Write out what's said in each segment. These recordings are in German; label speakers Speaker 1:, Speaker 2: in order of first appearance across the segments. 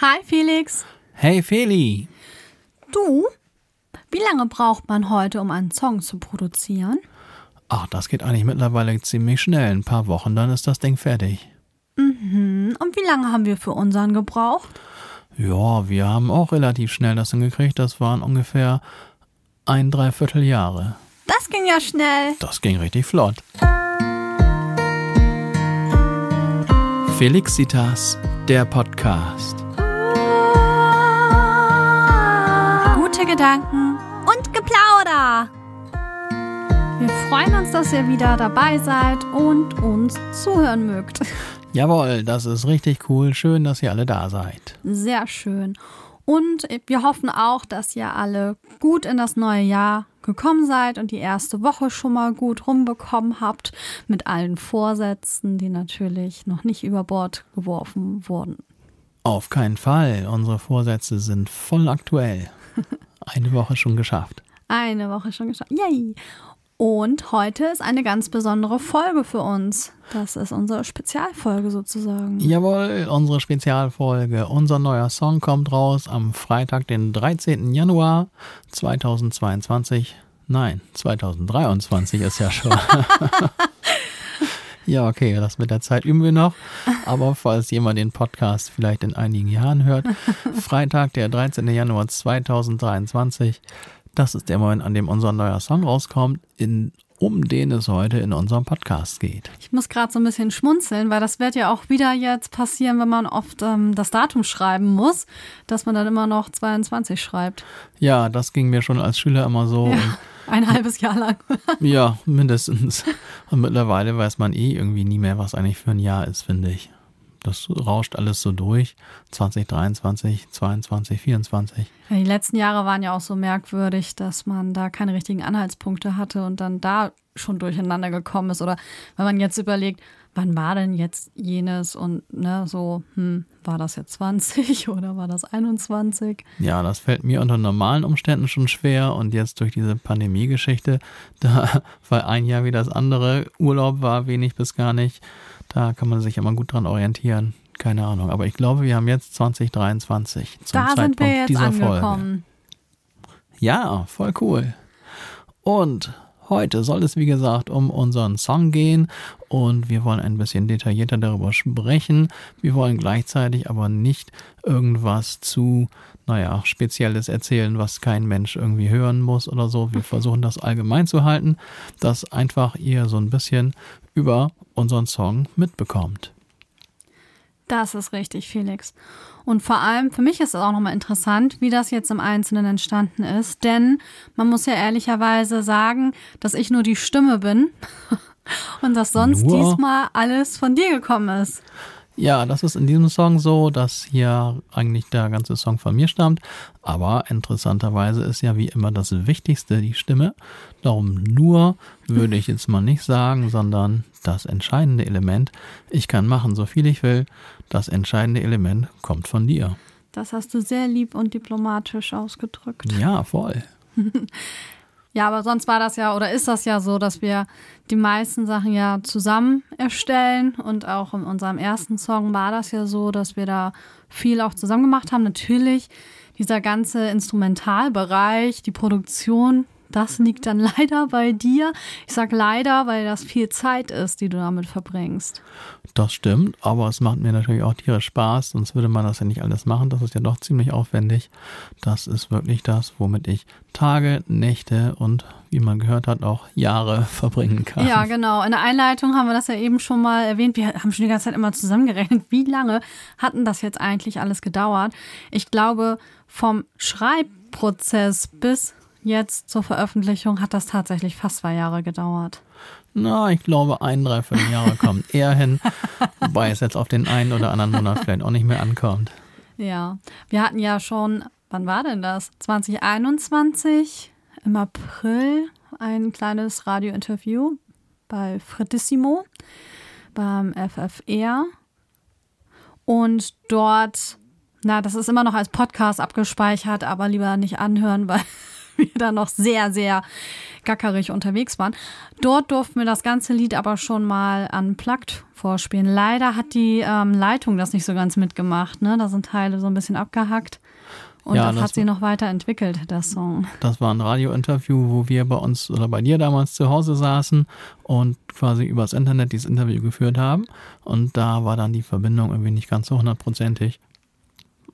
Speaker 1: Hi Felix.
Speaker 2: Hey Feli.
Speaker 1: Du, wie lange braucht man heute, um einen Song zu produzieren?
Speaker 2: Ach, das geht eigentlich mittlerweile ziemlich schnell. Ein paar Wochen, dann ist das Ding fertig.
Speaker 1: Mhm. Und wie lange haben wir für unseren gebraucht?
Speaker 2: Ja, wir haben auch relativ schnell das hingekriegt. Das waren ungefähr ein Dreivierteljahre.
Speaker 1: Das ging ja schnell.
Speaker 2: Das ging richtig flott. Felixitas, der Podcast.
Speaker 1: Gute Gedanken und Geplauder. Wir freuen uns, dass ihr wieder dabei seid und uns zuhören mögt.
Speaker 2: Jawohl, das ist richtig cool. Schön, dass ihr alle da seid.
Speaker 1: Sehr schön. Und wir hoffen auch, dass ihr alle gut in das neue Jahr gekommen seid und die erste Woche schon mal gut rumbekommen habt mit allen Vorsätzen, die natürlich noch nicht über Bord geworfen wurden.
Speaker 2: Auf keinen Fall. Unsere Vorsätze sind voll aktuell. Eine Woche schon geschafft.
Speaker 1: Eine Woche schon geschafft. Yay! Und heute ist eine ganz besondere Folge für uns. Das ist unsere Spezialfolge sozusagen.
Speaker 2: Jawohl, unsere Spezialfolge. Unser neuer Song kommt raus am Freitag, den 13. Januar 2022. Nein, 2023 ist ja schon. ja, okay, das mit der Zeit üben wir noch. Aber falls jemand den Podcast vielleicht in einigen Jahren hört, Freitag, der 13. Januar 2023 das ist der Moment, an dem unser neuer Song rauskommt, in, um den es heute in unserem Podcast geht.
Speaker 1: Ich muss gerade so ein bisschen schmunzeln, weil das wird ja auch wieder jetzt passieren, wenn man oft ähm, das Datum schreiben muss, dass man dann immer noch 22 schreibt.
Speaker 2: Ja, das ging mir schon als Schüler immer so.
Speaker 1: Ja, ein halbes Jahr lang.
Speaker 2: ja, mindestens. Und mittlerweile weiß man eh irgendwie nie mehr, was eigentlich für ein Jahr ist, finde ich. Das rauscht alles so durch. 2023, 22, 24.
Speaker 1: Die letzten Jahre waren ja auch so merkwürdig, dass man da keine richtigen Anhaltspunkte hatte und dann da schon durcheinander gekommen ist. Oder wenn man jetzt überlegt, wann war denn jetzt jenes und ne, so, hm, war das jetzt 20 oder war das 21?
Speaker 2: Ja, das fällt mir unter normalen Umständen schon schwer und jetzt durch diese Pandemie-Geschichte, da war ein Jahr wie das andere, Urlaub war wenig bis gar nicht da kann man sich immer gut dran orientieren. Keine Ahnung. Aber ich glaube, wir haben jetzt 2023 zum
Speaker 1: da
Speaker 2: Zeitpunkt
Speaker 1: sind wir jetzt
Speaker 2: dieser
Speaker 1: angekommen.
Speaker 2: Folge. Ja, voll cool. Und heute soll es, wie gesagt, um unseren Song gehen und wir wollen ein bisschen detaillierter darüber sprechen. Wir wollen gleichzeitig aber nicht irgendwas zu, naja, Spezielles erzählen, was kein Mensch irgendwie hören muss oder so. Wir versuchen das allgemein zu halten, dass einfach ihr so ein bisschen über unseren Song mitbekommt.
Speaker 1: Das ist richtig, Felix. Und vor allem für mich ist es auch nochmal interessant, wie das jetzt im Einzelnen entstanden ist. Denn man muss ja ehrlicherweise sagen, dass ich nur die Stimme bin und dass sonst nur? diesmal alles von dir gekommen ist.
Speaker 2: Ja, das ist in diesem Song so, dass hier eigentlich der ganze Song von mir stammt. Aber interessanterweise ist ja wie immer das Wichtigste die Stimme. Darum nur würde ich jetzt mal nicht sagen, sondern das entscheidende Element. Ich kann machen, so viel ich will. Das entscheidende Element kommt von dir.
Speaker 1: Das hast du sehr lieb und diplomatisch ausgedrückt.
Speaker 2: Ja, voll.
Speaker 1: Ja, aber sonst war das ja oder ist das ja so, dass wir die meisten Sachen ja zusammen erstellen und auch in unserem ersten Song war das ja so, dass wir da viel auch zusammen gemacht haben. Natürlich dieser ganze Instrumentalbereich, die Produktion, das liegt dann leider bei dir. Ich sage leider, weil das viel Zeit ist, die du damit verbringst.
Speaker 2: Das stimmt, aber es macht mir natürlich auch tierisch Spaß, sonst würde man das ja nicht alles machen. Das ist ja doch ziemlich aufwendig. Das ist wirklich das, womit ich Tage, Nächte und wie man gehört hat, auch Jahre verbringen kann.
Speaker 1: Ja, genau. In der Einleitung haben wir das ja eben schon mal erwähnt. Wir haben schon die ganze Zeit immer zusammengerechnet, wie lange hatten das jetzt eigentlich alles gedauert. Ich glaube, vom Schreibprozess bis jetzt zur Veröffentlichung hat das tatsächlich fast zwei Jahre gedauert.
Speaker 2: Na, ich glaube, ein, dreiviertel Jahre kommt eher hin, wobei es jetzt auf den einen oder anderen Monat vielleicht auch nicht mehr ankommt.
Speaker 1: Ja, wir hatten ja schon, wann war denn das? 2021 im April ein kleines Radiointerview bei Fredissimo beim FFR. Und dort, na, das ist immer noch als Podcast abgespeichert, aber lieber nicht anhören, weil wir da noch sehr, sehr gackerig unterwegs waren. Dort durften wir das ganze Lied aber schon mal unplugged vorspielen. Leider hat die ähm, Leitung das nicht so ganz mitgemacht. Ne? Da sind Teile so ein bisschen abgehackt. Und
Speaker 2: Ja,
Speaker 1: das,
Speaker 2: das
Speaker 1: hat sie noch weiterentwickelt, der Song.
Speaker 2: Das war ein Radiointerview, wo wir bei uns oder bei dir damals zu Hause saßen und quasi übers Internet dieses Interview geführt haben. Und da war dann die Verbindung irgendwie nicht ganz so hundertprozentig.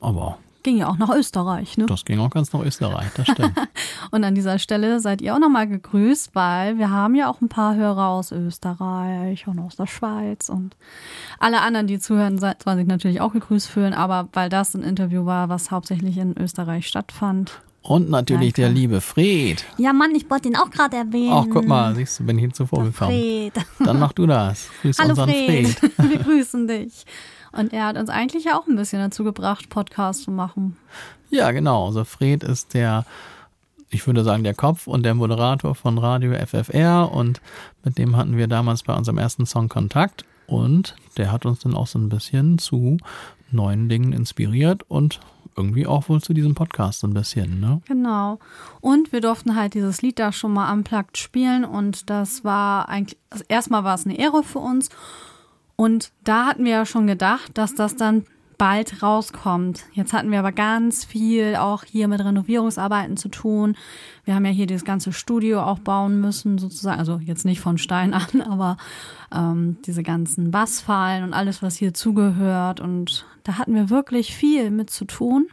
Speaker 2: Aber
Speaker 1: Ging ja auch nach Österreich, ne?
Speaker 2: das ging auch ganz nach Österreich, das stimmt.
Speaker 1: Und an dieser Stelle seid ihr auch nochmal gegrüßt, weil wir haben ja auch ein paar Hörer aus Österreich und aus der Schweiz und alle anderen, die zuhören, sollen sich natürlich auch gegrüßt fühlen, aber weil das ein Interview war, was hauptsächlich in Österreich stattfand.
Speaker 2: Und natürlich
Speaker 1: Danke.
Speaker 2: der liebe Fred.
Speaker 1: Ja, Mann, ich wollte ihn auch gerade erwähnen.
Speaker 2: Ach, guck mal, siehst du, bin ich zuvor gekommen.
Speaker 1: Fred.
Speaker 2: Dann mach du das. Grüß
Speaker 1: Hallo
Speaker 2: unseren
Speaker 1: Fred.
Speaker 2: Fred.
Speaker 1: wir grüßen dich. Und er hat uns eigentlich ja auch ein bisschen dazu gebracht, Podcast zu machen.
Speaker 2: Ja, genau. Also Fred ist der, ich würde sagen, der Kopf und der Moderator von Radio FFR und mit dem hatten wir damals bei unserem ersten Song Kontakt und der hat uns dann auch so ein bisschen zu neuen Dingen inspiriert und irgendwie auch wohl zu diesem Podcast so ein bisschen, ne?
Speaker 1: Genau. Und wir durften halt dieses Lied da schon mal unplugged spielen und das war eigentlich, also erstmal war es eine Ehre für uns und da hatten wir ja schon gedacht, dass das dann bald rauskommt. Jetzt hatten wir aber ganz viel auch hier mit Renovierungsarbeiten zu tun. Wir haben ja hier dieses ganze Studio auch bauen müssen, sozusagen. Also jetzt nicht von Stein an, aber ähm, diese ganzen Bassfallen und alles, was hier zugehört. Und da hatten wir wirklich viel mit zu tun,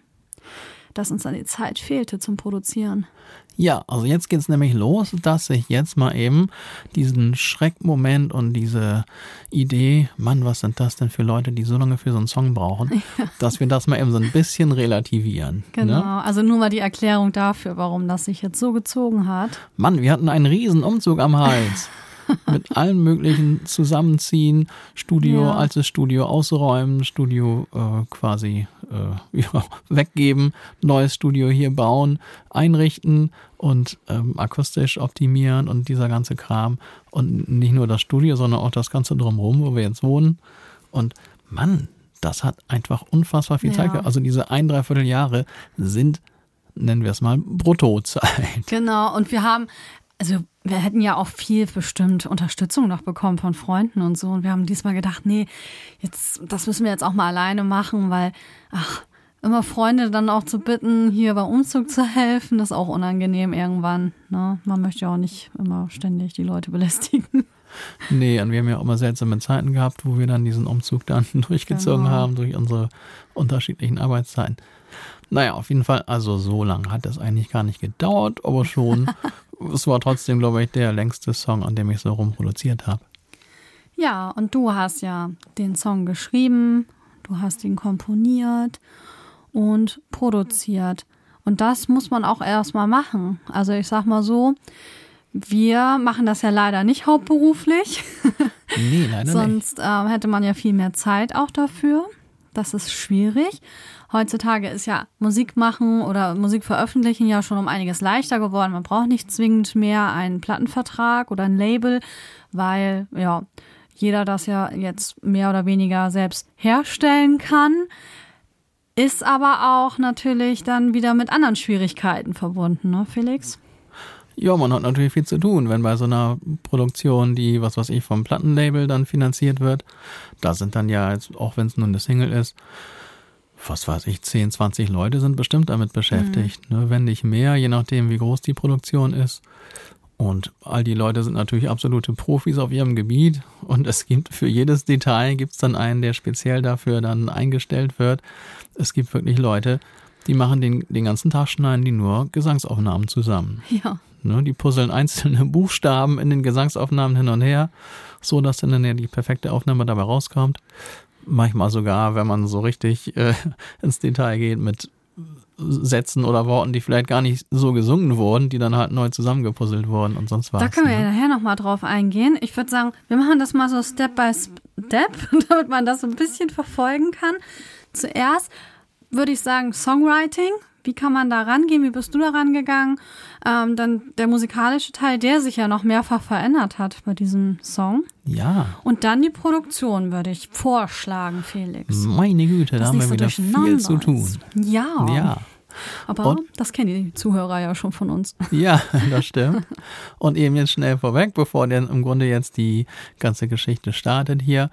Speaker 1: dass uns dann die Zeit fehlte zum Produzieren.
Speaker 2: Ja, also jetzt geht's nämlich los, dass ich jetzt mal eben diesen Schreckmoment und diese Idee, Mann, was sind das denn für Leute, die so lange für so einen Song brauchen, dass wir das mal eben so ein bisschen relativieren.
Speaker 1: Genau.
Speaker 2: Ne?
Speaker 1: Also nur mal die Erklärung dafür, warum das sich jetzt so gezogen hat.
Speaker 2: Mann, wir hatten einen riesen Umzug am Hals. Mit allen möglichen Zusammenziehen, Studio,
Speaker 1: Ja.
Speaker 2: altes Studio ausräumen, Studio äh, quasi äh, ja, weggeben, neues Studio hier bauen, einrichten und ähm, akustisch optimieren und dieser ganze Kram. Und nicht nur das Studio, sondern auch das Ganze drumherum, wo wir jetzt wohnen. Und Mann, das hat einfach unfassbar viel
Speaker 1: Ja.
Speaker 2: Zeit. Also diese ein, dreiviertel Jahre sind, nennen wir es mal, Bruttozeit.
Speaker 1: Genau. Und wir haben, also wir hätten ja auch viel bestimmt Unterstützung noch bekommen von Freunden und so. Und wir haben diesmal gedacht, nee, jetzt, das müssen wir jetzt auch mal alleine machen, weil, ach, immer Freunde dann auch zu bitten, hier beim Umzug zu helfen, das ist auch unangenehm irgendwann. Ne? Man möchte ja auch nicht immer ständig die Leute belästigen.
Speaker 2: Nee, und wir haben ja auch immer seltsame Zeiten gehabt, wo wir dann diesen Umzug dann durchgezogen
Speaker 1: Genau.
Speaker 2: haben durch unsere unterschiedlichen Arbeitszeiten. Naja, auf jeden Fall, also so lange hat das eigentlich gar nicht gedauert, aber schon. es war trotzdem, glaube ich, der längste Song, an dem ich so rumproduziert habe.
Speaker 1: Ja, und du hast ja den Song geschrieben, du hast ihn komponiert und produziert. Und das muss man auch erstmal machen. Also ich sag mal so, wir machen das ja leider nicht hauptberuflich,
Speaker 2: Nee, leider nicht.
Speaker 1: sonst ähm, hätte man ja viel mehr Zeit auch dafür. Das ist schwierig. Heutzutage ist ja Musik machen oder Musik veröffentlichen ja schon um einiges leichter geworden. Man braucht nicht zwingend mehr einen Plattenvertrag oder ein Label, weil ja jeder das ja jetzt mehr oder weniger selbst herstellen kann. Ist aber auch natürlich dann wieder mit anderen Schwierigkeiten verbunden, ne, Felix?
Speaker 2: Ja, man hat natürlich viel zu tun, wenn bei so einer Produktion, die, was weiß ich, vom Plattenlabel dann finanziert wird, da sind dann ja, jetzt, auch wenn es nur eine Single ist, was weiß ich, 10, 20 Leute sind bestimmt damit beschäftigt, ne? wenn nicht mehr, je nachdem, wie groß die Produktion ist. Und all die Leute sind natürlich absolute Profis auf ihrem Gebiet und es gibt für jedes Detail gibt es dann einen, der speziell dafür dann eingestellt wird. Es gibt wirklich Leute, die machen den, den ganzen Tag schneiden die nur Gesangsaufnahmen zusammen.
Speaker 1: Ja.
Speaker 2: Ne, die puzzeln einzelne Buchstaben in den Gesangsaufnahmen hin und her, so dass dann nachher die perfekte Aufnahme dabei rauskommt. Manchmal sogar, wenn man so richtig äh, ins Detail geht mit Sätzen oder Worten, die vielleicht gar nicht so gesungen wurden, die dann halt neu zusammengepuzzelt wurden und sonst was.
Speaker 1: Da können wir ja
Speaker 2: ne?
Speaker 1: nachher nochmal drauf eingehen. Ich würde sagen, wir machen das mal so Step by Step, damit man das so ein bisschen verfolgen kann. Zuerst würde ich sagen Songwriting. Wie kann man da rangehen? Wie bist du da rangegangen? Ähm, dann der musikalische Teil, der sich ja noch mehrfach verändert hat bei diesem Song.
Speaker 2: Ja,
Speaker 1: Und dann die Produktion würde ich vorschlagen, Felix.
Speaker 2: meine Güte, da
Speaker 1: Dass
Speaker 2: haben wir
Speaker 1: so
Speaker 2: wieder viel zu tun.
Speaker 1: Ja.
Speaker 2: Ja,
Speaker 1: Aber
Speaker 2: Und-
Speaker 1: das kennen die Zuhörer ja schon von uns.
Speaker 2: Ja, das stimmt. Und eben jetzt schnell vorweg, bevor denn im Grunde jetzt die ganze Geschichte startet hier.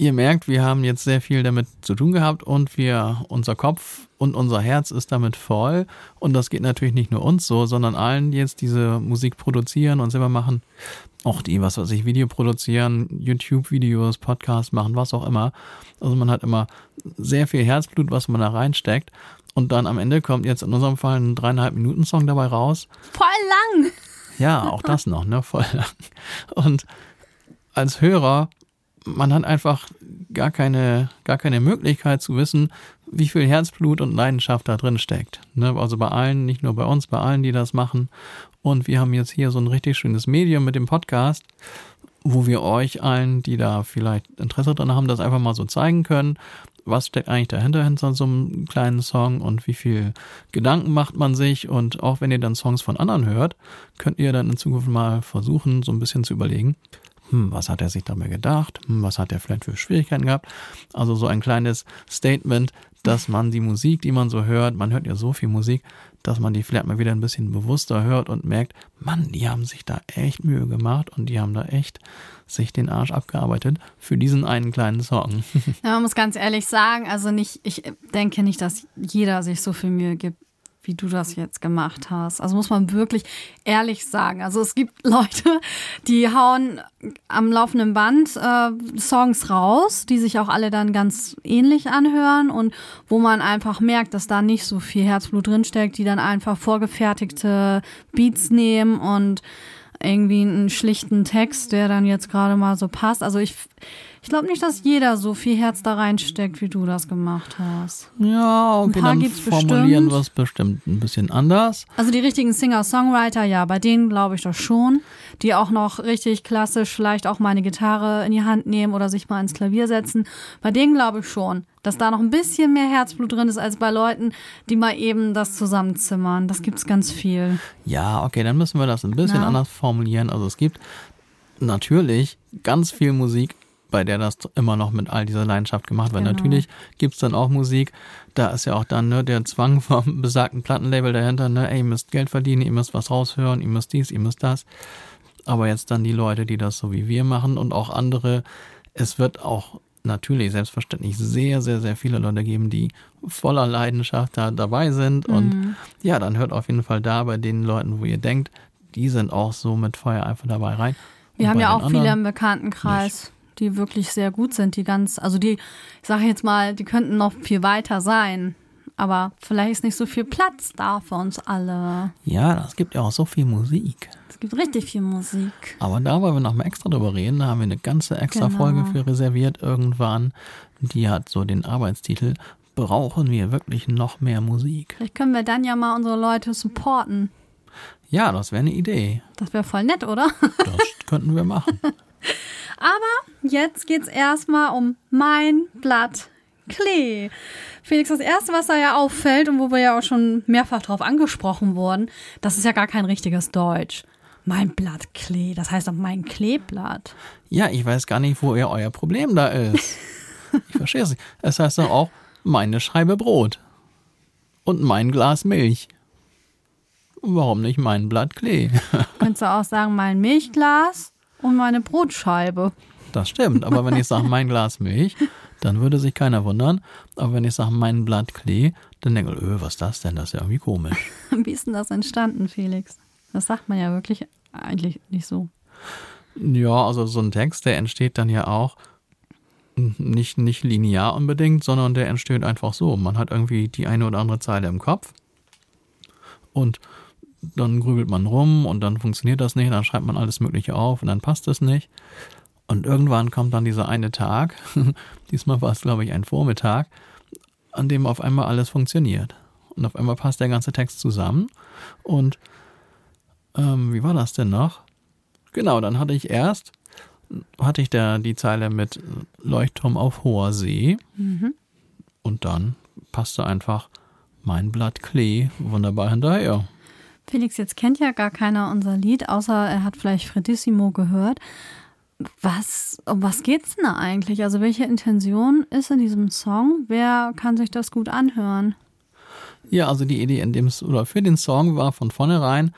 Speaker 2: Ihr merkt, wir haben jetzt sehr viel damit zu tun gehabt und wir, unser Kopf und unser Herz ist damit voll. Und das geht natürlich nicht nur uns so, sondern allen, die jetzt diese Musik produzieren und selber machen. Auch die, was weiß ich, Video produzieren, YouTube-Videos, Podcasts machen, was auch immer. Also man hat immer sehr viel Herzblut, was man da reinsteckt. Und dann am Ende kommt jetzt in unserem Fall ein dreieinhalb Minuten Song dabei raus.
Speaker 1: Voll lang!
Speaker 2: Ja, auch das noch, ne? Voll lang. Und als Hörer, man hat einfach gar keine, gar keine Möglichkeit zu wissen, wie viel Herzblut und Leidenschaft da drin steckt. Ne? Also bei allen, nicht nur bei uns, bei allen, die das machen. Und wir haben jetzt hier so ein richtig schönes Medium mit dem Podcast, wo wir euch allen, die da vielleicht Interesse dran haben, das einfach mal so zeigen können. Was steckt eigentlich dahinter, hinter so einem kleinen Song und wie viel Gedanken macht man sich? Und auch wenn ihr dann Songs von anderen hört, könnt ihr dann in Zukunft mal versuchen, so ein bisschen zu überlegen, hm, was hat er sich dabei gedacht? Hm, was hat er vielleicht für Schwierigkeiten gehabt? Also so ein kleines Statement, dass man die Musik, die man so hört, man hört ja so viel Musik, dass man die vielleicht mal wieder ein bisschen bewusster hört und merkt, Mann, die haben sich da echt Mühe gemacht und die haben da echt sich den Arsch abgearbeitet für diesen einen kleinen Song.
Speaker 1: Ja, man muss ganz ehrlich sagen, also nicht, ich denke nicht, dass jeder sich so viel Mühe gibt, wie du das jetzt gemacht hast. Also muss man wirklich ehrlich sagen. Also es gibt Leute, die hauen am laufenden Band äh, Songs raus, die sich auch alle dann ganz ähnlich anhören und wo man einfach merkt, dass da nicht so viel Herzblut drinsteckt, die dann einfach vorgefertigte Beats nehmen und irgendwie einen schlichten Text, der dann jetzt gerade mal so passt. Also ich, ich glaube nicht, dass jeder so viel Herz da reinsteckt, wie du das gemacht hast.
Speaker 2: Ja, okay,
Speaker 1: paar
Speaker 2: dann
Speaker 1: gibt's
Speaker 2: formulieren
Speaker 1: bestimmt.
Speaker 2: wir es bestimmt ein bisschen anders.
Speaker 1: Also die richtigen Singer-Songwriter, ja, bei denen glaube ich das schon. Die auch noch richtig klassisch vielleicht auch mal eine Gitarre in die Hand nehmen oder sich mal ins Klavier setzen. Bei denen glaube ich schon, dass da noch ein bisschen mehr Herzblut drin ist als bei Leuten, die mal eben das zusammenzimmern. Das gibt's ganz viel.
Speaker 2: Ja, okay, dann müssen wir das ein bisschen
Speaker 1: Ja.
Speaker 2: anders formulieren. Also es gibt natürlich ganz viel Musik, bei der das immer noch mit all dieser Leidenschaft gemacht wird.
Speaker 1: Genau.
Speaker 2: Natürlich gibt's dann auch Musik, da ist ja auch dann ne, der Zwang vom besagten Plattenlabel dahinter, ne, ey, ihr müsst Geld verdienen, ihr müsst was raushören, ihr müsst dies, ihr müsst das. Aber jetzt dann die Leute, die das so wie wir machen und auch andere, es wird auch natürlich selbstverständlich sehr, sehr, sehr viele Leute geben, die voller Leidenschaft da dabei sind. Und ja, dann hört auf jeden Fall da bei den Leuten, wo ihr denkt, die sind auch so mit Feuer einfach dabei rein.
Speaker 1: Wir
Speaker 2: Und
Speaker 1: haben ja auch viele im Bekanntenkreis, die wirklich sehr gut sind, die ganz, also die, ich sage jetzt mal, die könnten noch viel weiter sein. Aber vielleicht ist nicht so viel Platz da für uns alle.
Speaker 2: Ja, es gibt ja auch so viel Musik.
Speaker 1: Es gibt richtig viel Musik.
Speaker 2: Aber da wollen wir noch mal extra drüber reden. Da haben wir eine ganze extra
Speaker 1: Genau.
Speaker 2: Folge für reserviert irgendwann. Die hat so den Arbeitstitel Brauchen wir wirklich noch mehr Musik?
Speaker 1: Vielleicht können wir dann ja mal unsere Leute supporten.
Speaker 2: Ja, das wäre eine Idee.
Speaker 1: Das wäre voll nett, oder?
Speaker 2: Das könnten wir machen.
Speaker 1: Aber jetzt geht's erstmal um mein Blatt Klee. Felix, das erste, was da ja auffällt und wo wir ja auch schon mehrfach drauf angesprochen wurden, das ist ja gar kein richtiges Deutsch. Mein Blatt Klee, das heißt doch mein Kleeblatt.
Speaker 2: Ja, ich weiß gar nicht, wo ihr euer Problem da ist. Ich verstehe es nicht. Es heißt doch auch meine Scheibe Brot und mein Glas Milch. Warum nicht mein Blatt Klee?
Speaker 1: Könntest du auch sagen, mein Milchglas und meine Brotscheibe.
Speaker 2: Das stimmt, aber wenn ich sage mein Glas Milch, dann würde sich keiner wundern. Aber wenn ich sage mein Blatt Klee, dann denke ich, öh, was ist das denn? Das ist ja irgendwie komisch.
Speaker 1: Wie ist denn das entstanden, Felix? Das sagt man ja wirklich eigentlich nicht so.
Speaker 2: Ja, also so ein Text, der entsteht dann ja auch nicht, nicht linear unbedingt, sondern der entsteht einfach so. Man hat irgendwie die eine oder andere Zeile im Kopf und dann grübelt man rum und dann funktioniert das nicht, dann schreibt man alles Mögliche auf und dann passt es nicht. Und irgendwann kommt dann dieser eine Tag, diesmal war es, glaube ich, ein Vormittag, an dem auf einmal alles funktioniert. Und auf einmal passt der ganze Text zusammen. Und ähm, wie war das denn noch? Genau, dann hatte ich erst, hatte ich da die Zeile mit Leuchtturm auf hoher See. Und dann passte einfach mein Blatt Klee wunderbar hinterher.
Speaker 1: Felix, jetzt kennt ja gar keiner unser Lied, außer er hat vielleicht Fredissimo gehört. Was, um was geht's denn da eigentlich? Also welche Intention ist in diesem Song? Wer kann sich das gut anhören?
Speaker 2: Ja, also die Idee in dem oder für den Song war von vornherein,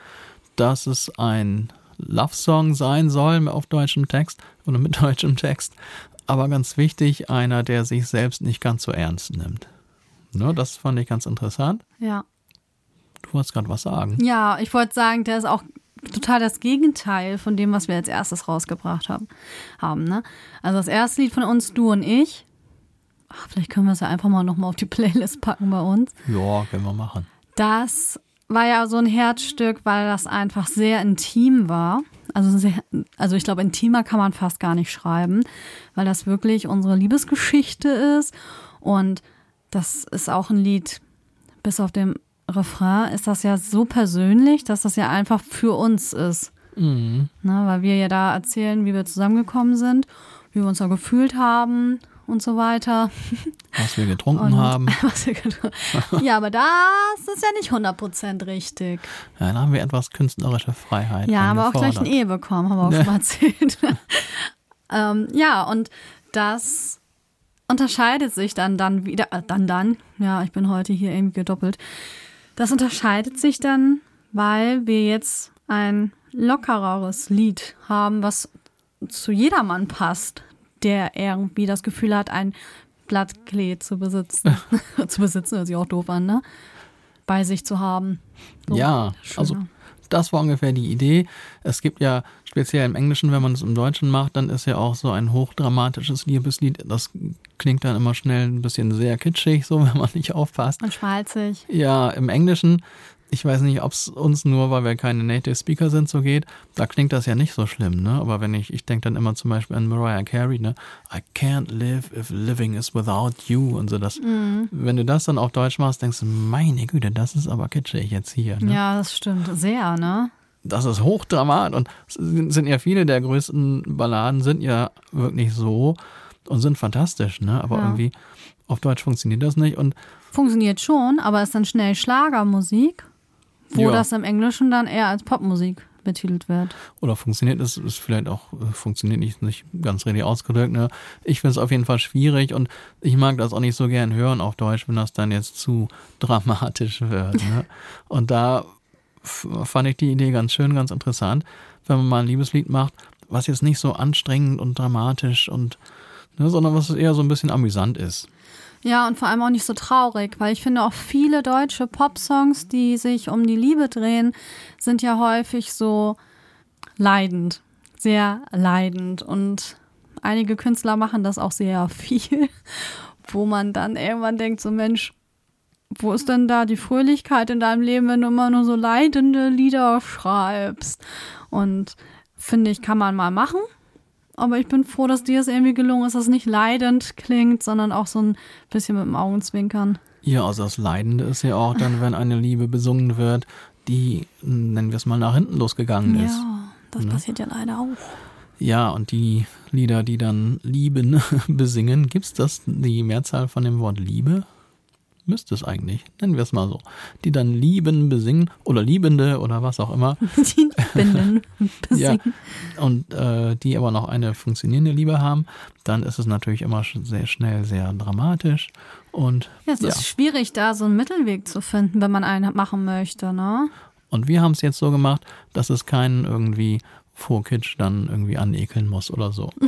Speaker 2: dass es ein Love-Song sein soll auf deutschem Text oder mit deutschem Text. Aber ganz wichtig, einer, der sich selbst nicht ganz so ernst nimmt. Ne, das fand ich ganz interessant.
Speaker 1: Ja.
Speaker 2: Du wolltest gerade was sagen.
Speaker 1: Ja, ich wollte sagen, der ist auch total das Gegenteil von dem, was wir als erstes rausgebracht haben. haben ne? Also das erste Lied von uns, du und ich. Ach, vielleicht können wir es ja einfach mal nochmal auf die Playlist packen bei uns.
Speaker 2: Ja, können wir machen.
Speaker 1: Das war ja so ein Herzstück, weil das einfach sehr intim war. Also, sehr, also ich glaube, intimer kann man fast gar nicht schreiben, weil das wirklich unsere Liebesgeschichte ist. Und das ist auch ein Lied, bis auf dem Refrain ist das ja so persönlich, dass das ja einfach für uns ist. Mhm. Na, weil wir ja da erzählen, wie wir zusammengekommen sind, wie wir uns da gefühlt haben und so weiter.
Speaker 2: Was wir getrunken und, haben. Wir
Speaker 1: getrunken. ja, aber das ist ja nicht 100% richtig.
Speaker 2: Ja, da haben wir etwas künstlerische Freiheit.
Speaker 1: Ja, aber auch gleich eine Ehe bekommen, haben wir auch schon mal erzählt. ähm, ja, und das unterscheidet sich dann dann wieder, äh, dann dann, ja, ich bin heute hier irgendwie gedoppelt. Das unterscheidet sich dann, weil wir jetzt ein lockereres Lied haben, was zu jedermann passt, der irgendwie das Gefühl hat, ein Blattklee zu besitzen. zu besitzen hört sich auch doof an, ne? Bei sich zu haben.
Speaker 2: So, ja, schöner. also das war ungefähr die Idee. Es gibt ja speziell im Englischen, wenn man es im Deutschen macht, dann ist ja auch so ein hochdramatisches Liebeslied. Das klingt dann immer schnell ein bisschen sehr kitschig, so wenn man nicht aufpasst.
Speaker 1: Und schmalzig.
Speaker 2: Ja, im Englischen ich weiß nicht, ob es uns nur, weil wir keine Native Speaker sind, so geht. Da klingt das ja nicht so schlimm, ne? Aber wenn ich, ich denke dann immer zum Beispiel an Mariah Carey, ne? I can't live if living is without you und so das. Mhm. Wenn du das dann auf Deutsch machst, denkst du, meine Güte, das ist aber kitschig jetzt hier. Ne?
Speaker 1: Ja, das stimmt. Sehr, ne?
Speaker 2: Das ist hochdramat und sind ja viele der größten Balladen sind ja wirklich so und sind fantastisch, ne? Aber ja. irgendwie auf Deutsch funktioniert das nicht und
Speaker 1: funktioniert schon, aber ist dann schnell Schlagermusik wo ja. das im Englischen dann eher als Popmusik betitelt wird.
Speaker 2: Oder funktioniert es, ist vielleicht auch, äh, funktioniert nicht, nicht ganz richtig ausgedrückt. Ne? Ich finde es auf jeden Fall schwierig und ich mag das auch nicht so gern hören auf Deutsch, wenn das dann jetzt zu dramatisch wird. Ne? und da fand ich die Idee ganz schön, ganz interessant, wenn man mal ein Liebeslied macht, was jetzt nicht so anstrengend und dramatisch und, ne, sondern was eher so ein bisschen amüsant ist.
Speaker 1: Ja, und vor allem auch nicht so traurig, weil ich finde auch viele deutsche Popsongs, die sich um die Liebe drehen, sind ja häufig so leidend, sehr leidend. Und einige Künstler machen das auch sehr viel, wo man dann irgendwann denkt, so Mensch, wo ist denn da die Fröhlichkeit in deinem Leben, wenn du immer nur so leidende Lieder schreibst? Und finde ich, kann man mal machen. Aber ich bin froh, dass dir es irgendwie gelungen ist, dass es nicht leidend klingt, sondern auch so ein bisschen mit dem Augenzwinkern.
Speaker 2: Ja, also das Leidende ist ja auch dann, wenn eine Liebe besungen wird, die, nennen wir es mal, nach hinten losgegangen ist.
Speaker 1: Ja, das ne? passiert ja leider auch.
Speaker 2: Ja, und die Lieder, die dann Lieben besingen, gibt es das, die Mehrzahl von dem Wort Liebe? Müsste es eigentlich, nennen wir es mal so. Die dann Lieben besingen oder Liebende oder was auch immer. Die Liebenden besingen. ja, und äh, die aber noch eine funktionierende Liebe haben, dann ist es natürlich immer sehr schnell sehr dramatisch. Und,
Speaker 1: ja, es ja. ist schwierig, da so einen Mittelweg zu finden, wenn man einen machen möchte, ne?
Speaker 2: Und wir haben es jetzt so gemacht, dass es keinen irgendwie Vorkitsch dann irgendwie anekeln muss oder so.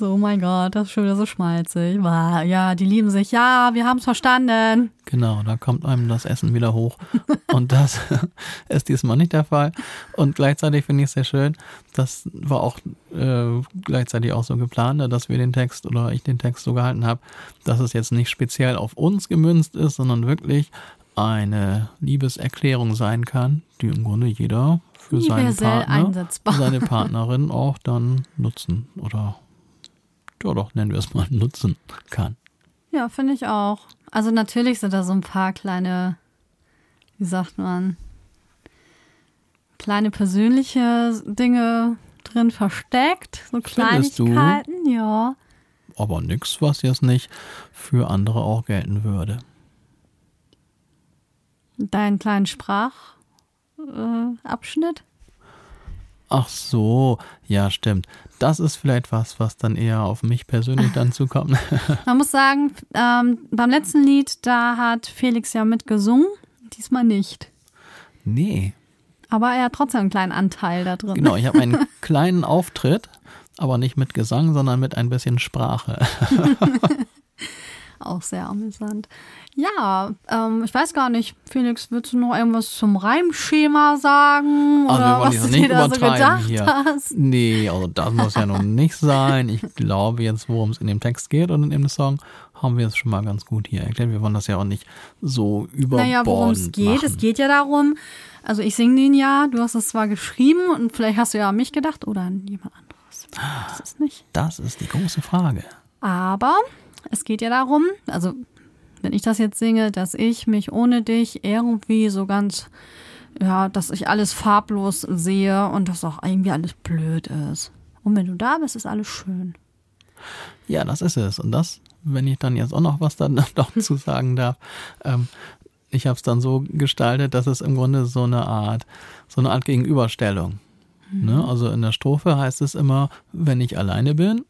Speaker 1: So, oh mein Gott, das ist schon wieder so schmalzig. Ja, die lieben sich. Ja, wir haben es verstanden.
Speaker 2: Genau, da kommt einem das Essen wieder hoch. Und das ist diesmal nicht der Fall. Und gleichzeitig finde ich es sehr schön, das war auch äh, gleichzeitig auch so geplant, ne, dass wir den Text oder ich den Text so gehalten habe, dass es jetzt nicht speziell auf uns gemünzt ist, sondern wirklich eine Liebeserklärung sein kann, die im Grunde jeder für seinen Partner, seine Partnerin auch dann nutzen oder ja doch, nennen wir es mal, nutzen kann.
Speaker 1: Ja, finde ich auch. Also natürlich sind da so ein paar kleine, wie sagt man, kleine persönliche Dinge drin versteckt. So Kleinigkeiten, ja.
Speaker 2: Aber nichts, was jetzt nicht für andere auch gelten würde.
Speaker 1: Deinen kleinen Sprachabschnitt?
Speaker 2: Ach so, ja, stimmt. Das ist vielleicht was, was dann eher auf mich persönlich dann zukommt.
Speaker 1: Man muss sagen, ähm, beim letzten Lied, da hat Felix ja mitgesungen, diesmal nicht.
Speaker 2: Nee.
Speaker 1: Aber er hat trotzdem einen kleinen Anteil da drin.
Speaker 2: Genau, ich habe einen kleinen Auftritt, aber nicht mit Gesang, sondern mit ein bisschen Sprache.
Speaker 1: Auch sehr amüsant. Ja, ähm, ich weiß gar nicht, Felix, willst du noch irgendwas zum Reimschema sagen?
Speaker 2: Also
Speaker 1: oder
Speaker 2: wir wollen
Speaker 1: was
Speaker 2: nicht
Speaker 1: dir da so gedacht
Speaker 2: hier.
Speaker 1: hast?
Speaker 2: Nee, also das muss ja nun nicht sein. Ich glaube jetzt, worum es in dem Text geht und in dem Song, haben wir es schon mal ganz gut hier erklärt. Wir wollen das ja auch nicht so überbordend
Speaker 1: Naja, worum es geht,
Speaker 2: machen.
Speaker 1: es geht ja darum, also ich singe den ja, du hast es zwar geschrieben und vielleicht hast du ja an mich gedacht oder an jemand anderes. Das ist nicht.
Speaker 2: Das ist die große Frage.
Speaker 1: Aber es geht ja darum, also wenn ich das jetzt singe, dass ich mich ohne dich irgendwie so ganz, ja, dass ich alles farblos sehe und dass auch irgendwie alles blöd ist. Und wenn du da bist, ist alles schön.
Speaker 2: Ja, das ist es. Und das, wenn ich dann jetzt auch noch was dann noch zu sagen darf, ähm, ich habe es dann so gestaltet, dass es im Grunde so eine Art, so eine Art Gegenüberstellung. Ne? Also in der Strophe heißt es immer, wenn ich alleine bin.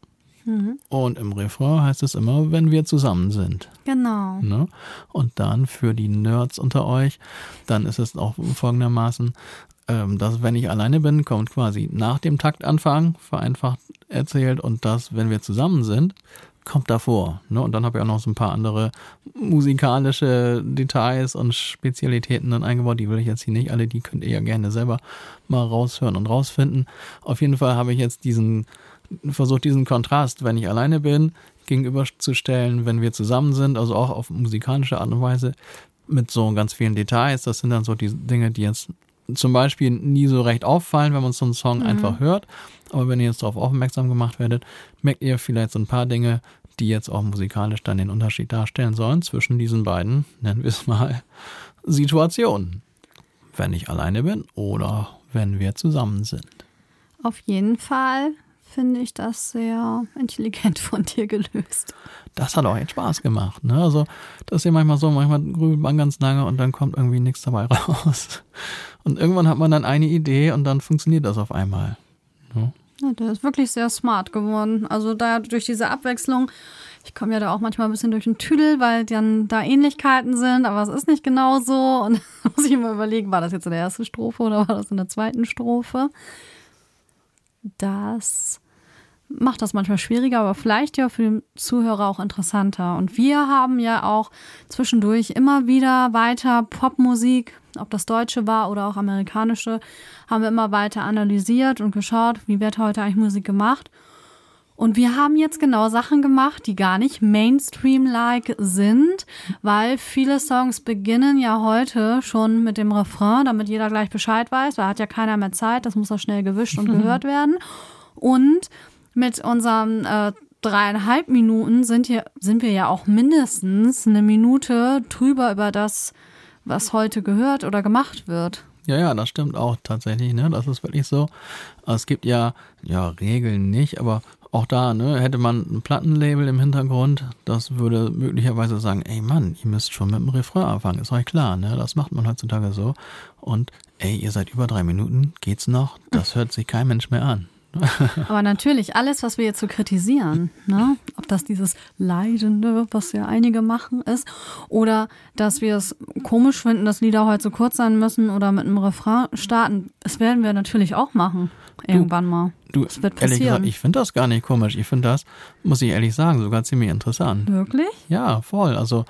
Speaker 2: Und im Refrain heißt es immer, wenn wir zusammen sind.
Speaker 1: Genau.
Speaker 2: Ne? Und dann für die Nerds unter euch, dann ist es auch folgendermaßen, ähm, dass wenn ich alleine bin, kommt quasi nach dem Taktanfang, vereinfacht erzählt, und das, wenn wir zusammen sind, kommt davor. Ne? Und dann habe ich auch noch so ein paar andere musikalische Details und Spezialitäten dann eingebaut. Die will ich jetzt hier nicht alle, die könnt ihr ja gerne selber mal raushören und rausfinden. Auf jeden Fall habe ich jetzt diesen versucht, diesen Kontrast, wenn ich alleine bin, gegenüberzustellen, wenn wir zusammen sind, also auch auf musikalische Art und Weise mit so ganz vielen Details. Das sind dann so die Dinge, die jetzt zum Beispiel nie so recht auffallen, wenn man so einen Song einfach hört. Aber wenn ihr jetzt darauf aufmerksam gemacht werdet, merkt ihr vielleicht so ein paar Dinge, die jetzt auch musikalisch dann den Unterschied darstellen sollen zwischen diesen beiden, nennen wir es mal, Situationen. Wenn ich alleine bin oder wenn wir zusammen sind.
Speaker 1: Auf jeden Fall finde ich das sehr intelligent von dir gelöst.
Speaker 2: Das hat auch echt Spaß gemacht. Ne? Also, das ist ja manchmal so, manchmal grübelt man ganz lange und dann kommt irgendwie nichts dabei raus. Und irgendwann hat man dann eine Idee und dann funktioniert das auf einmal. Ne?
Speaker 1: Ja, der ist wirklich sehr smart geworden. Also da durch diese Abwechslung, ich komme ja da auch manchmal ein bisschen durch den Tüdel, weil dann da Ähnlichkeiten sind, aber es ist nicht genau so. Und da muss ich immer überlegen, war das jetzt in der ersten Strophe oder war das in der zweiten Strophe? Das macht das manchmal schwieriger, aber vielleicht ja für den Zuhörer auch interessanter. Und wir haben ja auch zwischendurch immer wieder weiter Popmusik, ob das deutsche war oder auch amerikanische, haben wir immer weiter analysiert und geschaut, wie wird heute eigentlich Musik gemacht. Und wir haben jetzt genau Sachen gemacht, die gar nicht Mainstream-like sind, weil viele Songs beginnen ja heute schon mit dem Refrain, damit jeder gleich Bescheid weiß, weil hat ja keiner mehr Zeit, das muss ja schnell gewischt und gehört werden. Und mit unseren äh, dreieinhalb Minuten sind, hier, sind wir ja auch mindestens eine Minute drüber über das, was heute gehört oder gemacht wird.
Speaker 2: Ja, ja, das stimmt auch tatsächlich, ne? Das ist wirklich so. Es gibt ja, ja, Regeln nicht, aber auch da, ne, hätte man ein Plattenlabel im Hintergrund, das würde möglicherweise sagen, ey Mann, ihr müsst schon mit dem Refrain anfangen, ist euch klar, ne? Das macht man heutzutage so. Und ey, ihr seid über drei Minuten, geht's noch? Das hört sich kein Mensch mehr an.
Speaker 1: Aber natürlich, alles, was wir jetzt so kritisieren, ne? ob das dieses Leidende, was ja einige machen, ist, oder dass wir es komisch finden, dass Lieder heute so kurz sein müssen oder mit einem Refrain starten, das werden wir natürlich auch machen. Irgendwann mal.
Speaker 2: Du,
Speaker 1: Das wird
Speaker 2: ehrlich gesagt,
Speaker 1: passieren.
Speaker 2: ich finde das gar nicht komisch. Ich finde das, muss ich ehrlich sagen, sogar ziemlich interessant.
Speaker 1: Wirklich?
Speaker 2: Ja, voll. Also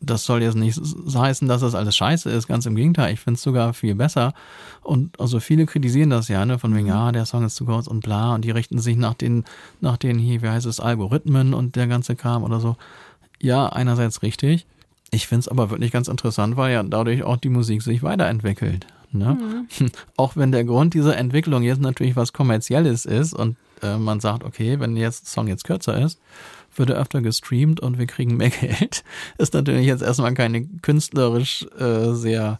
Speaker 2: das soll jetzt nicht heißen, dass das alles scheiße ist. Ganz im Gegenteil. Ich finde es sogar viel besser. Und also viele kritisieren das ja, ne? Von wegen, ja, der Song ist zu kurz und bla. Und die richten sich nach den, nach den hier, wie heißt es, Algorithmen und der ganze Kram oder so. Ja, einerseits richtig. Ich finde es aber wirklich ganz interessant, weil ja dadurch auch die Musik sich weiterentwickelt. Ne? Auch wenn der Grund dieser Entwicklung jetzt natürlich was Kommerzielles ist und äh, man sagt, okay, wenn jetzt Song jetzt kürzer ist, wird er öfter gestreamt und wir kriegen mehr Geld, ist natürlich jetzt erstmal keine künstlerisch äh, sehr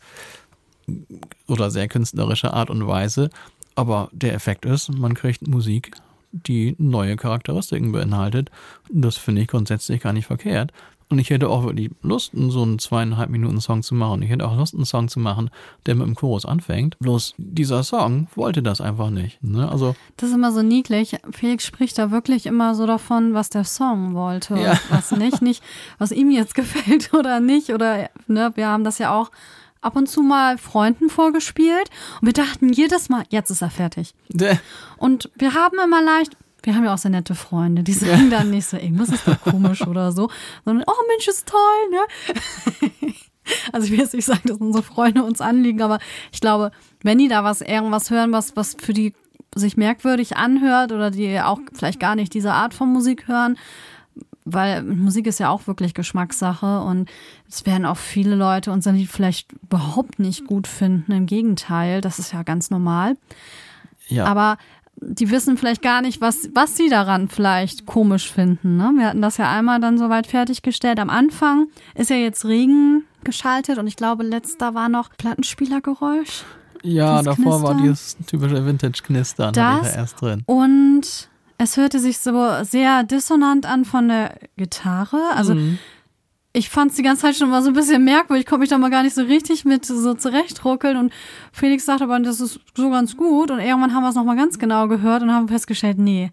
Speaker 2: oder sehr künstlerische Art und Weise. Aber der Effekt ist, man kriegt Musik, die neue Charakteristiken beinhaltet. Das finde ich grundsätzlich gar nicht verkehrt. Und ich hätte auch wirklich Lust, so einen zweieinhalb Minuten Song zu machen. Ich hätte auch Lust, einen Song zu machen, der mit dem Chorus anfängt. Bloß dieser Song wollte das einfach nicht. Ne? Also
Speaker 1: das ist immer so niedlich. Felix spricht da wirklich immer so davon, was der Song wollte, ja. was nicht, nicht, was ihm jetzt gefällt oder nicht. Oder ne, wir haben das ja auch ab und zu mal Freunden vorgespielt und wir dachten jedes Mal, jetzt ist er fertig. Und wir haben immer leicht, wir haben ja auch sehr nette Freunde, die sagen dann nicht so, irgendwas ist da komisch oder so, sondern, oh Mensch, ist toll, ne? Also ich will jetzt nicht sagen, dass unsere Freunde uns anliegen, aber ich glaube, wenn die da was irgendwas hören, was, was für die sich merkwürdig anhört oder die auch vielleicht gar nicht diese Art von Musik hören, weil Musik ist ja auch wirklich Geschmackssache und es werden auch viele Leute unser Lied vielleicht überhaupt nicht gut finden. Im Gegenteil, das ist ja ganz normal. Ja. Aber die wissen vielleicht gar nicht, was, was sie daran vielleicht komisch finden. Ne? Wir hatten das ja einmal dann soweit fertiggestellt. Am Anfang ist ja jetzt Regen geschaltet und ich glaube, letzter war noch Plattenspielergeräusch.
Speaker 2: Ja, davor Knistern. war dieses typische Vintage-Knistern das erst drin.
Speaker 1: Und es hörte sich so sehr dissonant an von der Gitarre. Also mhm ich fand es die ganze Zeit schon mal so ein bisschen merkwürdig, konnte mich da mal gar nicht so richtig mit so zurechtruckeln. Und Felix sagte aber, das ist so ganz gut. Und irgendwann haben wir es nochmal ganz genau gehört und haben festgestellt, nee,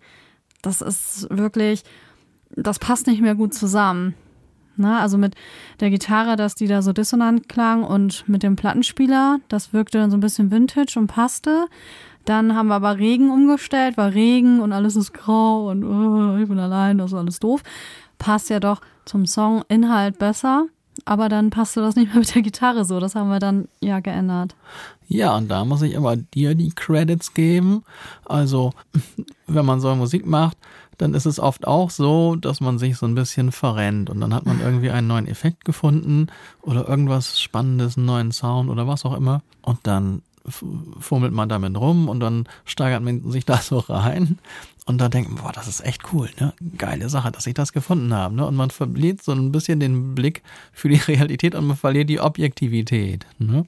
Speaker 1: das ist wirklich, das passt nicht mehr gut zusammen. Na, also mit der Gitarre, dass die da so dissonant klang und mit dem Plattenspieler, das wirkte dann so ein bisschen vintage und passte. Dann haben wir aber Regen umgestellt, war Regen und alles ist grau und oh, ich bin allein, das ist alles doof. Passt ja doch zum Songinhalt besser. Aber dann passte das nicht mehr mit der Gitarre so. Das haben wir dann ja geändert.
Speaker 2: Ja, und da muss ich immer dir die Credits geben. Also, wenn man so Musik macht, dann ist es oft auch so, dass man sich so ein bisschen verrennt und dann hat man irgendwie einen neuen Effekt gefunden oder irgendwas Spannendes, einen neuen Sound oder was auch immer. Und dann fummelt man damit rum und dann steigert man sich da so rein und da denkt man, boah, das ist echt cool, ne? Geile Sache, dass ich das gefunden habe, ne? Und man verliert so ein bisschen den Blick für die Realität und man verliert die Objektivität, ne?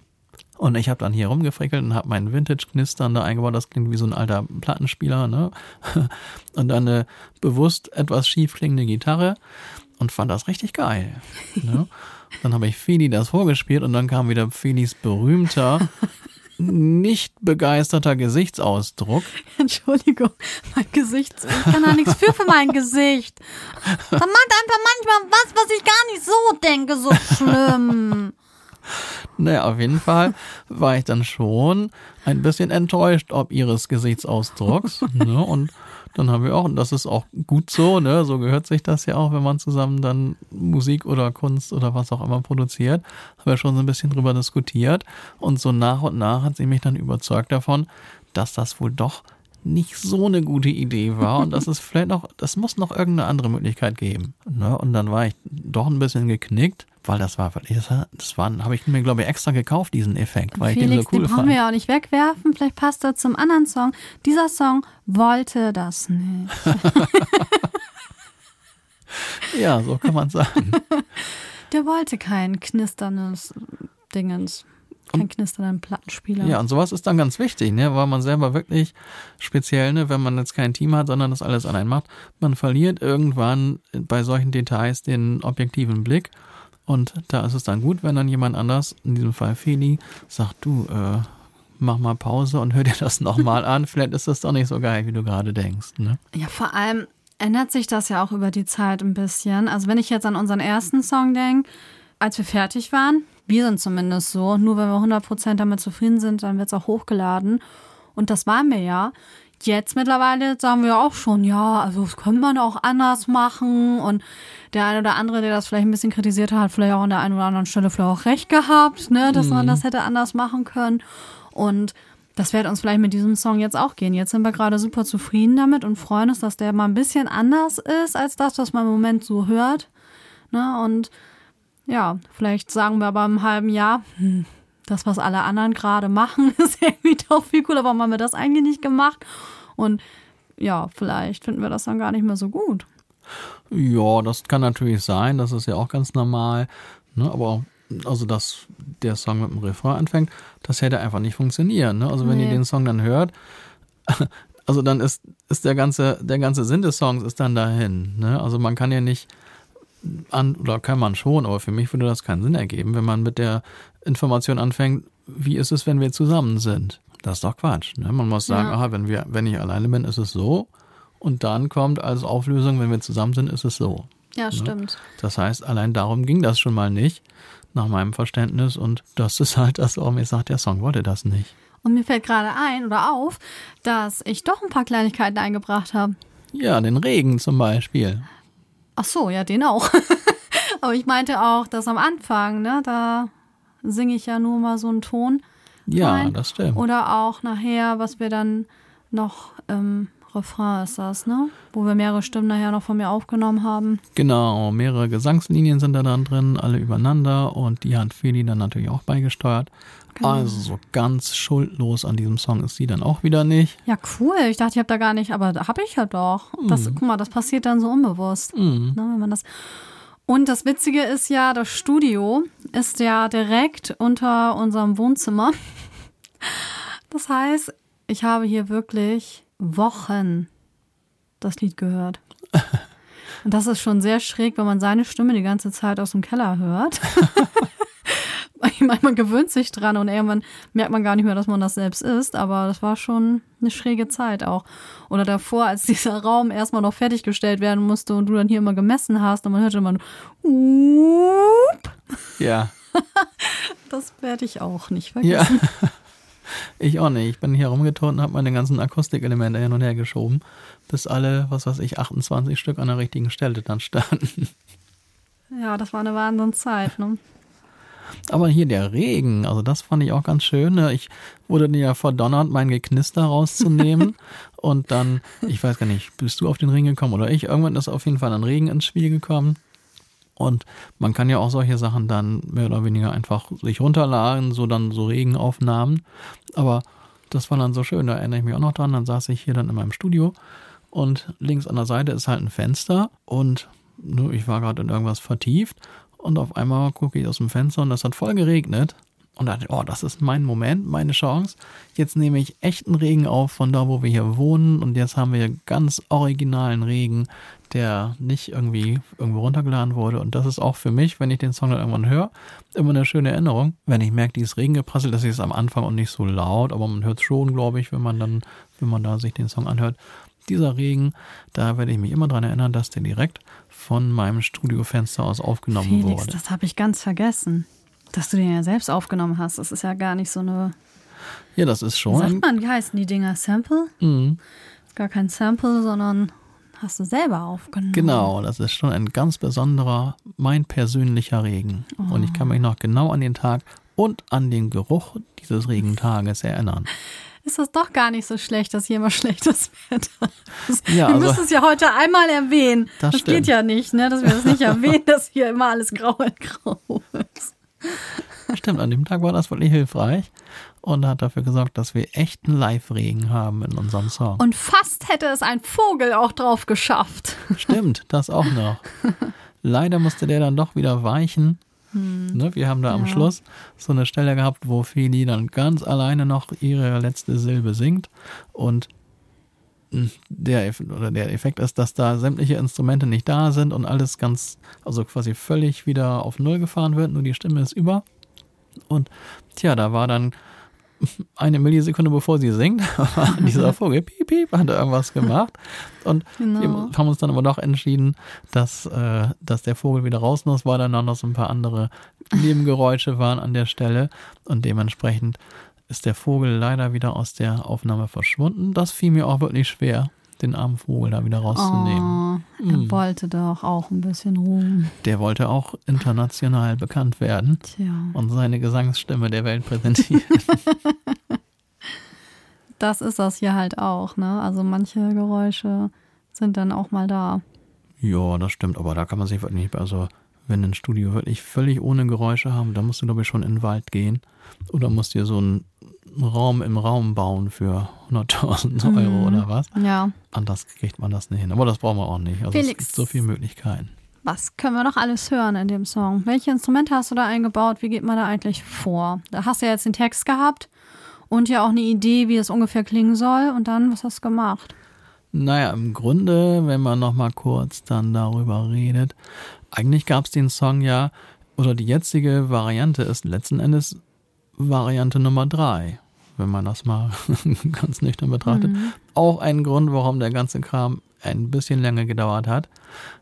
Speaker 2: Und ich habe dann hier rumgefrickelt und habe meinen Vintage-Knistern da eingebaut. Das klingt wie so ein alter Plattenspieler, ne? Und dann eine bewusst etwas schief klingende Gitarre und fand das richtig geil. Ne? Dann habe ich Feli das vorgespielt und dann kam wieder Felis berühmter nicht begeisterter Gesichtsausdruck.
Speaker 1: Entschuldigung, mein Gesicht, ich kann da nichts für für mein Gesicht. Da macht einfach manchmal was, was ich gar nicht so denke, so schlimm.
Speaker 2: Naja, auf jeden Fall war ich dann schon ein bisschen enttäuscht ob ihres Gesichtsausdrucks. ne? Und dann haben wir auch, und das ist auch gut so, ne, so gehört sich das ja auch, wenn man zusammen dann Musik oder Kunst oder was auch immer produziert, haben wir schon so ein bisschen drüber diskutiert. Und so nach und nach hat sie mich dann überzeugt davon, dass das wohl doch nicht so eine gute Idee war und dass es vielleicht noch, das muss noch irgendeine andere Möglichkeit geben. Ne? Und dann war ich doch ein bisschen geknickt weil das war wirklich, das, war, das war, habe ich mir glaube ich extra gekauft, diesen Effekt, weil Felix, ich den so cool
Speaker 1: den brauchen
Speaker 2: fand.
Speaker 1: wir ja auch nicht wegwerfen, vielleicht passt er zum anderen Song. Dieser Song wollte das nicht.
Speaker 2: ja, so kann man sagen.
Speaker 1: Der wollte kein knisterndes Dingens. Kein knisternden Plattenspieler.
Speaker 2: Ja, und sowas ist dann ganz wichtig, ne? weil man selber wirklich speziell, ne, wenn man jetzt kein Team hat, sondern das alles allein macht, man verliert irgendwann bei solchen Details den objektiven Blick und da ist es dann gut, wenn dann jemand anders, in diesem Fall Feli, sagt, du, äh, mach mal Pause und hör dir das nochmal an. Vielleicht ist das doch nicht so geil, wie du gerade denkst. Ne?
Speaker 1: Ja, vor allem ändert sich das ja auch über die Zeit ein bisschen. Also wenn ich jetzt an unseren ersten Song denke, als wir fertig waren, wir sind zumindest so, nur wenn wir 100% damit zufrieden sind, dann wird es auch hochgeladen. Und das waren wir ja. Jetzt mittlerweile sagen wir auch schon, ja, also das könnte man auch anders machen. Und der eine oder andere, der das vielleicht ein bisschen kritisiert hat, hat vielleicht auch an der einen oder anderen Stelle vielleicht auch recht gehabt, ne, dass mhm. man das hätte anders machen können. Und das wird uns vielleicht mit diesem Song jetzt auch gehen. Jetzt sind wir gerade super zufrieden damit und freuen uns, dass der mal ein bisschen anders ist als das, was man im Moment so hört. Ne? Und ja, vielleicht sagen wir aber im halben Jahr, hm, das, was alle anderen gerade machen, ist irgendwie doch viel cooler. Warum haben wir das eigentlich nicht gemacht? Und ja, vielleicht finden wir das dann gar nicht mehr so gut.
Speaker 2: Ja, das kann natürlich sein, das ist ja auch ganz normal. Ne? Aber also, dass der Song mit dem Refrain anfängt, das hätte einfach nicht funktionieren. Ne? Also, wenn nee. ihr den Song dann hört, also dann ist, ist der ganze, der ganze Sinn des Songs ist dann dahin. Ne? Also man kann ja nicht an, oder kann man schon, aber für mich würde das keinen Sinn ergeben, wenn man mit der Information anfängt, wie ist es, wenn wir zusammen sind? Das ist doch Quatsch. Ne? Man muss sagen,
Speaker 1: Ja.
Speaker 2: aha, wenn wir, wenn ich alleine bin, ist es so. Und dann kommt als Auflösung, wenn wir zusammen sind, ist es so.
Speaker 1: Ja, stimmt.
Speaker 2: Das heißt, allein darum ging das schon mal nicht, nach meinem Verständnis. Und das ist halt das, warum ich sage, der Song wollte das nicht.
Speaker 1: Und mir fällt gerade ein oder auf, dass ich doch ein paar Kleinigkeiten eingebracht habe.
Speaker 2: Ja, den Regen zum Beispiel.
Speaker 1: Ach so, ja, den auch. Aber ich meinte auch, dass am Anfang, ne, da singe ich ja nur mal so einen Ton.
Speaker 2: Ja,
Speaker 1: rein.
Speaker 2: das stimmt.
Speaker 1: Oder auch nachher, was wir dann noch im Refrain ist das, ne? Wo wir mehrere Stimmen nachher noch von mir aufgenommen haben.
Speaker 2: Genau, mehrere Gesangslinien sind da dann drin, alle übereinander und die hat Feli dann natürlich auch beigesteuert.
Speaker 1: Genau.
Speaker 2: Also so ganz schuldlos an diesem Song ist sie dann auch wieder nicht.
Speaker 1: Ja, cool. Ich dachte, ich habe da gar nicht, aber da habe ich ja doch. Das, guck mal, das passiert dann so unbewusst.
Speaker 2: Mhm.
Speaker 1: Ne, wenn man das. Und das Witzige ist ja, das Studio ist ja direkt unter unserem Wohnzimmer. Das heißt, ich habe hier wirklich Wochen das Lied gehört. Und das ist schon sehr schräg, wenn man seine Stimme die ganze Zeit aus dem Keller hört. Ich meine, man gewöhnt sich dran und irgendwann merkt man gar nicht mehr, dass man das selbst ist, aber das war schon eine schräge Zeit auch. Oder davor, als dieser Raum erstmal noch fertiggestellt werden musste und du dann hier immer gemessen hast und man hörte immer nur, "Up."
Speaker 2: Ja,
Speaker 1: das werde ich auch nicht
Speaker 2: ja.
Speaker 1: vergessen.
Speaker 2: Ich auch nicht. Ich bin hier rumgeturnt und habe meine ganzen Akustikelemente hin und her geschoben, bis alle, was weiß ich, 28 Stück an der richtigen Stelle dann standen.
Speaker 1: Ja, das war eine Wahnsinnszeit. Ne?
Speaker 2: Aber hier der Regen, also das fand ich auch ganz schön. ne? Ich wurde ja verdonnert, mein Geknister rauszunehmen. und dann, ich weiß gar nicht, bist du auf den Regen gekommen oder ich? Irgendwann ist auf jeden Fall ein Regen ins Spiel gekommen. Und man kann ja auch solche Sachen dann mehr oder weniger einfach sich runterladen, so dann so Regenaufnahmen. Aber das war dann so schön, da erinnere ich mich auch noch dran. Dann saß ich hier dann in meinem Studio und links an der Seite ist halt ein Fenster und nur ich war gerade in irgendwas vertieft und auf einmal gucke ich aus dem Fenster und es hat voll geregnet. Und dachte, oh, das ist mein Moment, meine Chance. Jetzt nehme ich echten Regen auf von da, wo wir hier wohnen. Und jetzt haben wir ganz originalen Regen, der nicht irgendwie irgendwo runtergeladen wurde. Und das ist auch für mich, wenn ich den Song dann irgendwann höre, immer eine schöne Erinnerung. Wenn ich merke, dieses Regen geprasselt, das ist am Anfang auch nicht so laut, aber man hört es schon, glaube ich, wenn man dann, wenn man da sich den Song anhört. Dieser Regen, da werde ich mich immer dran erinnern, dass der direkt von meinem Studiofenster aus aufgenommen
Speaker 1: Felix,
Speaker 2: wurde.
Speaker 1: das habe ich ganz vergessen. Dass du den ja selbst aufgenommen hast. Das ist ja gar nicht so eine.
Speaker 2: Ja, das ist schon.
Speaker 1: sagt man, wie heißen die Dinger? Sample?
Speaker 2: Mhm.
Speaker 1: Gar kein Sample, sondern hast du selber aufgenommen.
Speaker 2: Genau, das ist schon ein ganz besonderer, mein persönlicher Regen. Und ich kann mich noch genau an den Tag und an den Geruch dieses Regentages erinnern.
Speaker 1: Ist das doch gar nicht so schlecht, dass hier immer schlechtes Wetter ist.
Speaker 2: Ja,
Speaker 1: wir
Speaker 2: also-
Speaker 1: müssen es ja heute einmal erwähnen.
Speaker 2: Das
Speaker 1: Das, geht ja nicht, ne? dass wir das nicht erwähnen, dass hier immer alles grau in grau ist.
Speaker 2: Stimmt, an dem Tag war das wirklich hilfreich und hat dafür gesorgt, dass wir echten Live-Regen haben in unserem Song.
Speaker 1: Und fast hätte es ein Vogel auch drauf geschafft.
Speaker 2: Stimmt, das auch noch. Leider musste der dann doch wieder weichen. Ne, wir haben da am
Speaker 1: Ja.
Speaker 2: Schluss so eine Stelle gehabt, wo Feli dann ganz alleine noch ihre letzte Silbe singt und mh, der, oder der Effekt ist, dass da sämtliche Instrumente nicht da sind und alles ganz, also quasi völlig wieder auf Null gefahren wird, nur die Stimme ist über. Und tja, da war dann eine Millisekunde bevor sie singt, war dieser Vogel, piep, piep, hat er irgendwas gemacht. Und
Speaker 1: Genau.
Speaker 2: wir haben uns dann aber doch entschieden, dass, äh, dass der Vogel wieder raus muss, weil dann noch so ein paar andere Nebengeräusche waren an der Stelle. Und dementsprechend ist der Vogel leider wieder aus der Aufnahme verschwunden. Das fiel mir auch wirklich schwer, den armen Vogel da wieder rauszunehmen.
Speaker 1: Oh, er wollte doch auch ein bisschen Ruhm.
Speaker 2: Der wollte auch international bekannt werden
Speaker 1: Tja,
Speaker 2: und seine Gesangsstimme der Welt präsentieren.
Speaker 1: das ist das hier halt auch, ne? Also manche Geräusche sind dann auch mal da.
Speaker 2: Ja, das stimmt, aber da kann man sich wirklich nicht, also wenn ein Studio wirklich völlig ohne Geräusche haben, dann musst du glaube ich schon in den Wald gehen oder musst dir so einen Raum im Raum bauen für 100.000 Euro oder was.
Speaker 1: Ja.
Speaker 2: Anders kriegt man das nicht hin, aber das brauchen wir auch nicht. Also
Speaker 1: Felix.
Speaker 2: es gibt so viele Möglichkeiten.
Speaker 1: Was können wir noch alles hören in dem Song? Welche Instrumente hast du da eingebaut? Wie geht man da eigentlich vor? Da hast du ja jetzt den Text gehabt und ja auch eine Idee, wie es ungefähr klingen soll. Und dann, was hast du gemacht?
Speaker 2: Naja, im Grunde, wenn man noch mal kurz dann darüber redet, eigentlich gab es den Song ja, oder die jetzige Variante ist letzten Endes Variante Nummer drei, wenn man das mal ganz nüchtern betrachtet. Mhm. Auch ein Grund, warum der ganze Kram ein bisschen länger gedauert hat.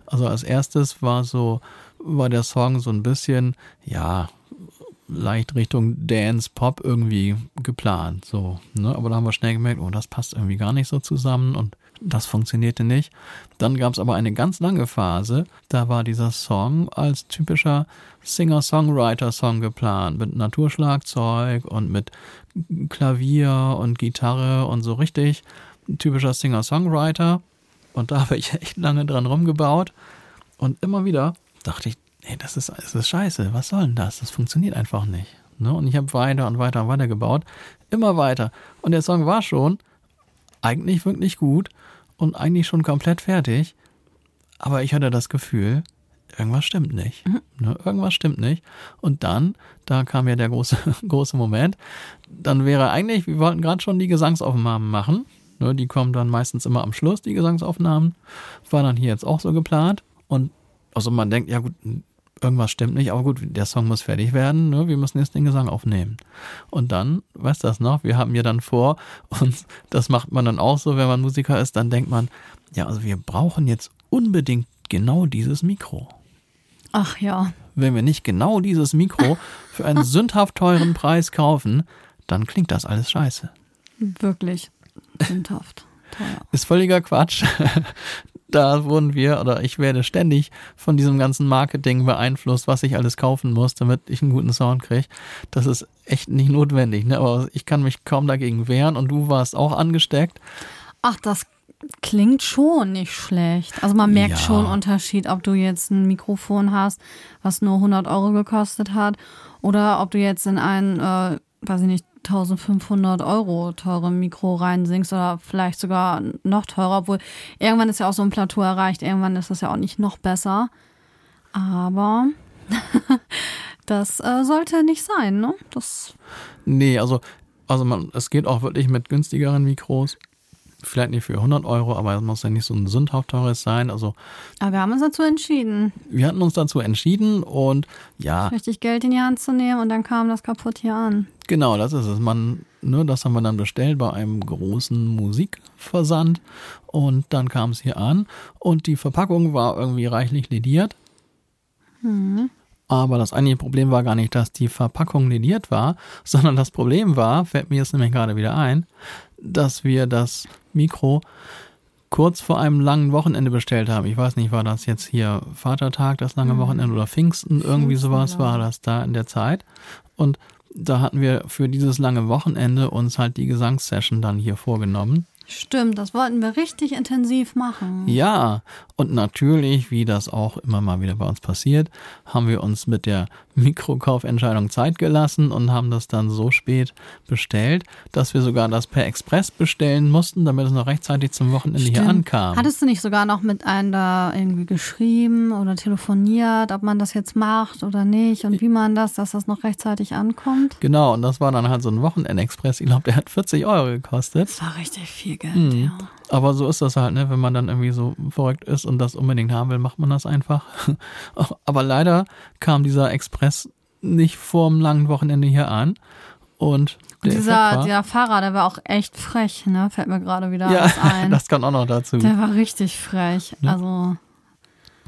Speaker 2: Also als erstes war so, war der Song so ein bisschen, ja, leicht Richtung Dance Pop irgendwie geplant, so, ne? Aber da haben wir schnell gemerkt, oh, das passt irgendwie gar nicht so zusammen und das funktionierte nicht. Dann gab es aber eine ganz lange Phase, da war dieser Song als typischer Singer-Songwriter-Song geplant, mit Naturschlagzeug und mit Klavier und Gitarre und so richtig typischer Singer-Songwriter. Und da habe ich echt lange dran rumgebaut. Und immer wieder dachte ich, nee, das ist, das ist scheiße, was soll denn das? Das funktioniert einfach nicht. Ne? Und ich habe weiter und weiter und weiter gebaut, immer weiter. Und der Song war schon eigentlich wirklich gut und eigentlich schon komplett fertig. Aber ich hatte das Gefühl, irgendwas stimmt nicht. Mhm. Ne? Irgendwas stimmt nicht. Und dann, da kam ja der große, große Moment, dann wäre eigentlich, wir wollten gerade schon die Gesangsaufnahmen machen. Ne? Die kommen dann meistens immer am Schluss, die Gesangsaufnahmen. War dann hier jetzt auch so geplant. Und also man denkt, ja gut, irgendwas stimmt nicht, aber gut, der Song muss fertig werden, ne? wir müssen jetzt den Gesang aufnehmen. Und dann, weißt du das noch, wir haben ja dann vor, und das macht man dann auch so, wenn man Musiker ist, dann denkt man, ja, also wir brauchen jetzt unbedingt genau dieses Mikro.
Speaker 1: Ach ja.
Speaker 2: Wenn wir nicht genau dieses Mikro für einen sündhaft teuren Preis kaufen, dann klingt das alles scheiße.
Speaker 1: Wirklich sündhaft. Teuer.
Speaker 2: Ist völliger Quatsch da wurden wir oder ich werde ständig von diesem ganzen Marketing beeinflusst, was ich alles kaufen muss, damit ich einen guten Sound kriege. Das ist echt nicht notwendig, ne? aber ich kann mich kaum dagegen wehren und du warst auch angesteckt.
Speaker 1: Ach, das klingt schon nicht schlecht. Also man merkt ja. schon Unterschied, ob du jetzt ein Mikrofon hast, was nur 100 Euro gekostet hat, oder ob du jetzt in ein, äh, weiß ich nicht, 1500 Euro teure Mikro reinsingst oder vielleicht sogar noch teurer, obwohl irgendwann ist ja auch so ein Plateau erreicht, irgendwann ist das ja auch nicht noch besser. Aber das äh, sollte nicht sein, ne? Das
Speaker 2: nee, also, also man, es geht auch wirklich mit günstigeren Mikros vielleicht nicht für 100 Euro, aber es muss ja nicht so ein sündhaft teures sein. Also,
Speaker 1: aber wir haben uns dazu entschieden.
Speaker 2: Wir hatten uns dazu entschieden und ja.
Speaker 1: Richtig Geld in die Hand zu nehmen und dann kam das kaputt hier an.
Speaker 2: Genau, das ist es. Man, ne, das haben wir dann bestellt bei einem großen Musikversand und dann kam es hier an und die Verpackung war irgendwie reichlich lediert. Mhm. Aber das eigentliche Problem war gar nicht, dass die Verpackung lediert war, sondern das Problem war, fällt mir jetzt nämlich gerade wieder ein, dass wir das Mikro kurz vor einem langen Wochenende bestellt haben. Ich weiß nicht, war das jetzt hier Vatertag, das lange mhm. Wochenende oder Pfingsten, irgendwie sowas war das da in der Zeit. Und da hatten wir für dieses lange Wochenende uns halt die Gesangssession dann hier vorgenommen.
Speaker 1: Stimmt, das wollten wir richtig intensiv machen.
Speaker 2: Ja, und natürlich, wie das auch immer mal wieder bei uns passiert, haben wir uns mit der Mikrokaufentscheidung Zeit gelassen und haben das dann so spät bestellt, dass wir sogar das per Express bestellen mussten, damit es noch rechtzeitig zum Wochenende Stimmt. hier ankam.
Speaker 1: Hattest du nicht sogar noch mit einem da irgendwie geschrieben oder telefoniert, ob man das jetzt macht oder nicht und wie man das, dass das noch rechtzeitig ankommt?
Speaker 2: Genau, und das war dann halt so ein Wochenendexpress. Ich glaube, der hat 40 Euro gekostet.
Speaker 1: Das war richtig viel Geld, mhm. ja.
Speaker 2: Aber so ist das halt, ne? wenn man dann irgendwie so verrückt ist und das unbedingt haben will, macht man das einfach. Aber leider kam dieser Express nicht vor dem langen Wochenende hier an. Und
Speaker 1: dieser, der Fahrer, der war auch echt frech, ne? Fällt mir gerade wieder
Speaker 2: ja,
Speaker 1: ein.
Speaker 2: das kann auch noch dazu.
Speaker 1: Der war richtig frech. Ja. Also.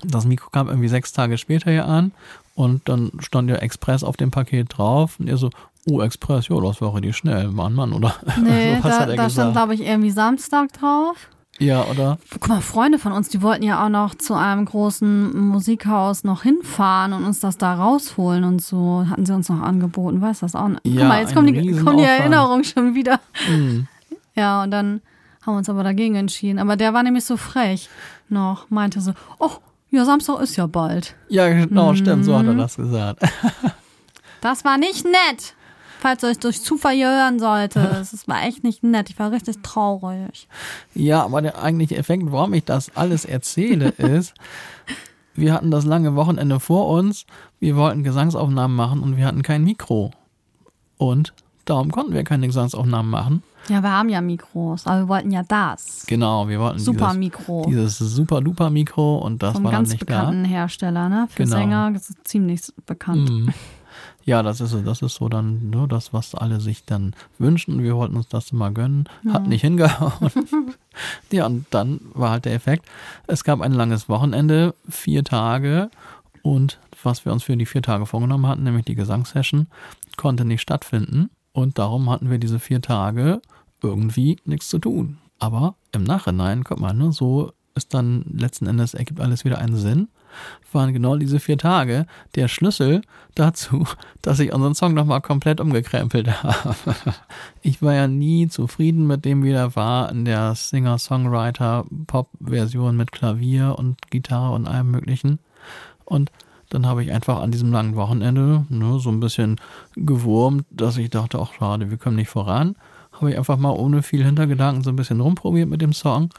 Speaker 2: Das Mikro kam irgendwie sechs Tage später hier an und dann stand ja Express auf dem Paket drauf und er so, oh, Express, ja, das war richtig schnell, Mann, Mann, oder?
Speaker 1: Nee, so, da, da stand, glaube ich, irgendwie Samstag drauf.
Speaker 2: Ja, oder?
Speaker 1: Guck mal, Freunde von uns, die wollten ja auch noch zu einem großen Musikhaus noch hinfahren und uns das da rausholen und so. Hatten sie uns noch angeboten, weißt du das auch? Ja, Guck mal, jetzt kommt die, kommt die Erinnerung schon wieder. Mhm. Ja, und dann haben wir uns aber dagegen entschieden. Aber der war nämlich so frech noch, meinte so, oh, ja, Samstag ist ja bald.
Speaker 2: Ja, genau, mhm. stimmt, so hat er mhm. das gesagt.
Speaker 1: das war nicht nett falls ihr euch durch Zufall hier hören sollte. Es war echt nicht nett. Ich war richtig traurig.
Speaker 2: Ja, aber der eigentliche Effekt, warum ich das alles erzähle, ist, wir hatten das lange Wochenende vor uns. Wir wollten Gesangsaufnahmen machen und wir hatten kein Mikro. Und darum konnten wir keine Gesangsaufnahmen machen.
Speaker 1: Ja, wir haben ja Mikros, aber wir wollten ja das.
Speaker 2: Genau, wir wollten
Speaker 1: Super
Speaker 2: dieses,
Speaker 1: Mikro.
Speaker 2: dieses super duper Mikro und das
Speaker 1: Vom
Speaker 2: war dann
Speaker 1: ganz
Speaker 2: nicht
Speaker 1: bekannten Hersteller, ne? Für
Speaker 2: Genau.
Speaker 1: Sänger das ist ziemlich bekannt.
Speaker 2: da. Ja, das ist so, das ist so dann nur das, was alle sich dann wünschen. Wir wollten uns das mal gönnen, hat nicht hingehauen. ja, und dann war halt der Effekt. Es gab ein langes Wochenende, vier Tage und was wir uns für die vier Tage vorgenommen hatten, nämlich die Gesangssession, konnte nicht stattfinden und darum hatten wir diese vier Tage irgendwie nichts zu tun. Aber im Nachhinein, guck mal, ne, so ist dann letzten Endes ergibt alles wieder einen Sinn. Waren genau diese vier Tage der Schlüssel dazu, dass ich unseren Song nochmal komplett umgekrempelt habe. Ich war ja nie zufrieden mit dem, wie der war in der Singer-Songwriter-Pop-Version mit Klavier und Gitarre und allem Möglichen. Und dann habe ich einfach an diesem langen Wochenende ne, so ein bisschen gewurmt, dass ich dachte, ach schade, wir kommen nicht voran. Habe ich einfach mal ohne viel Hintergedanken so ein bisschen rumprobiert mit dem Song.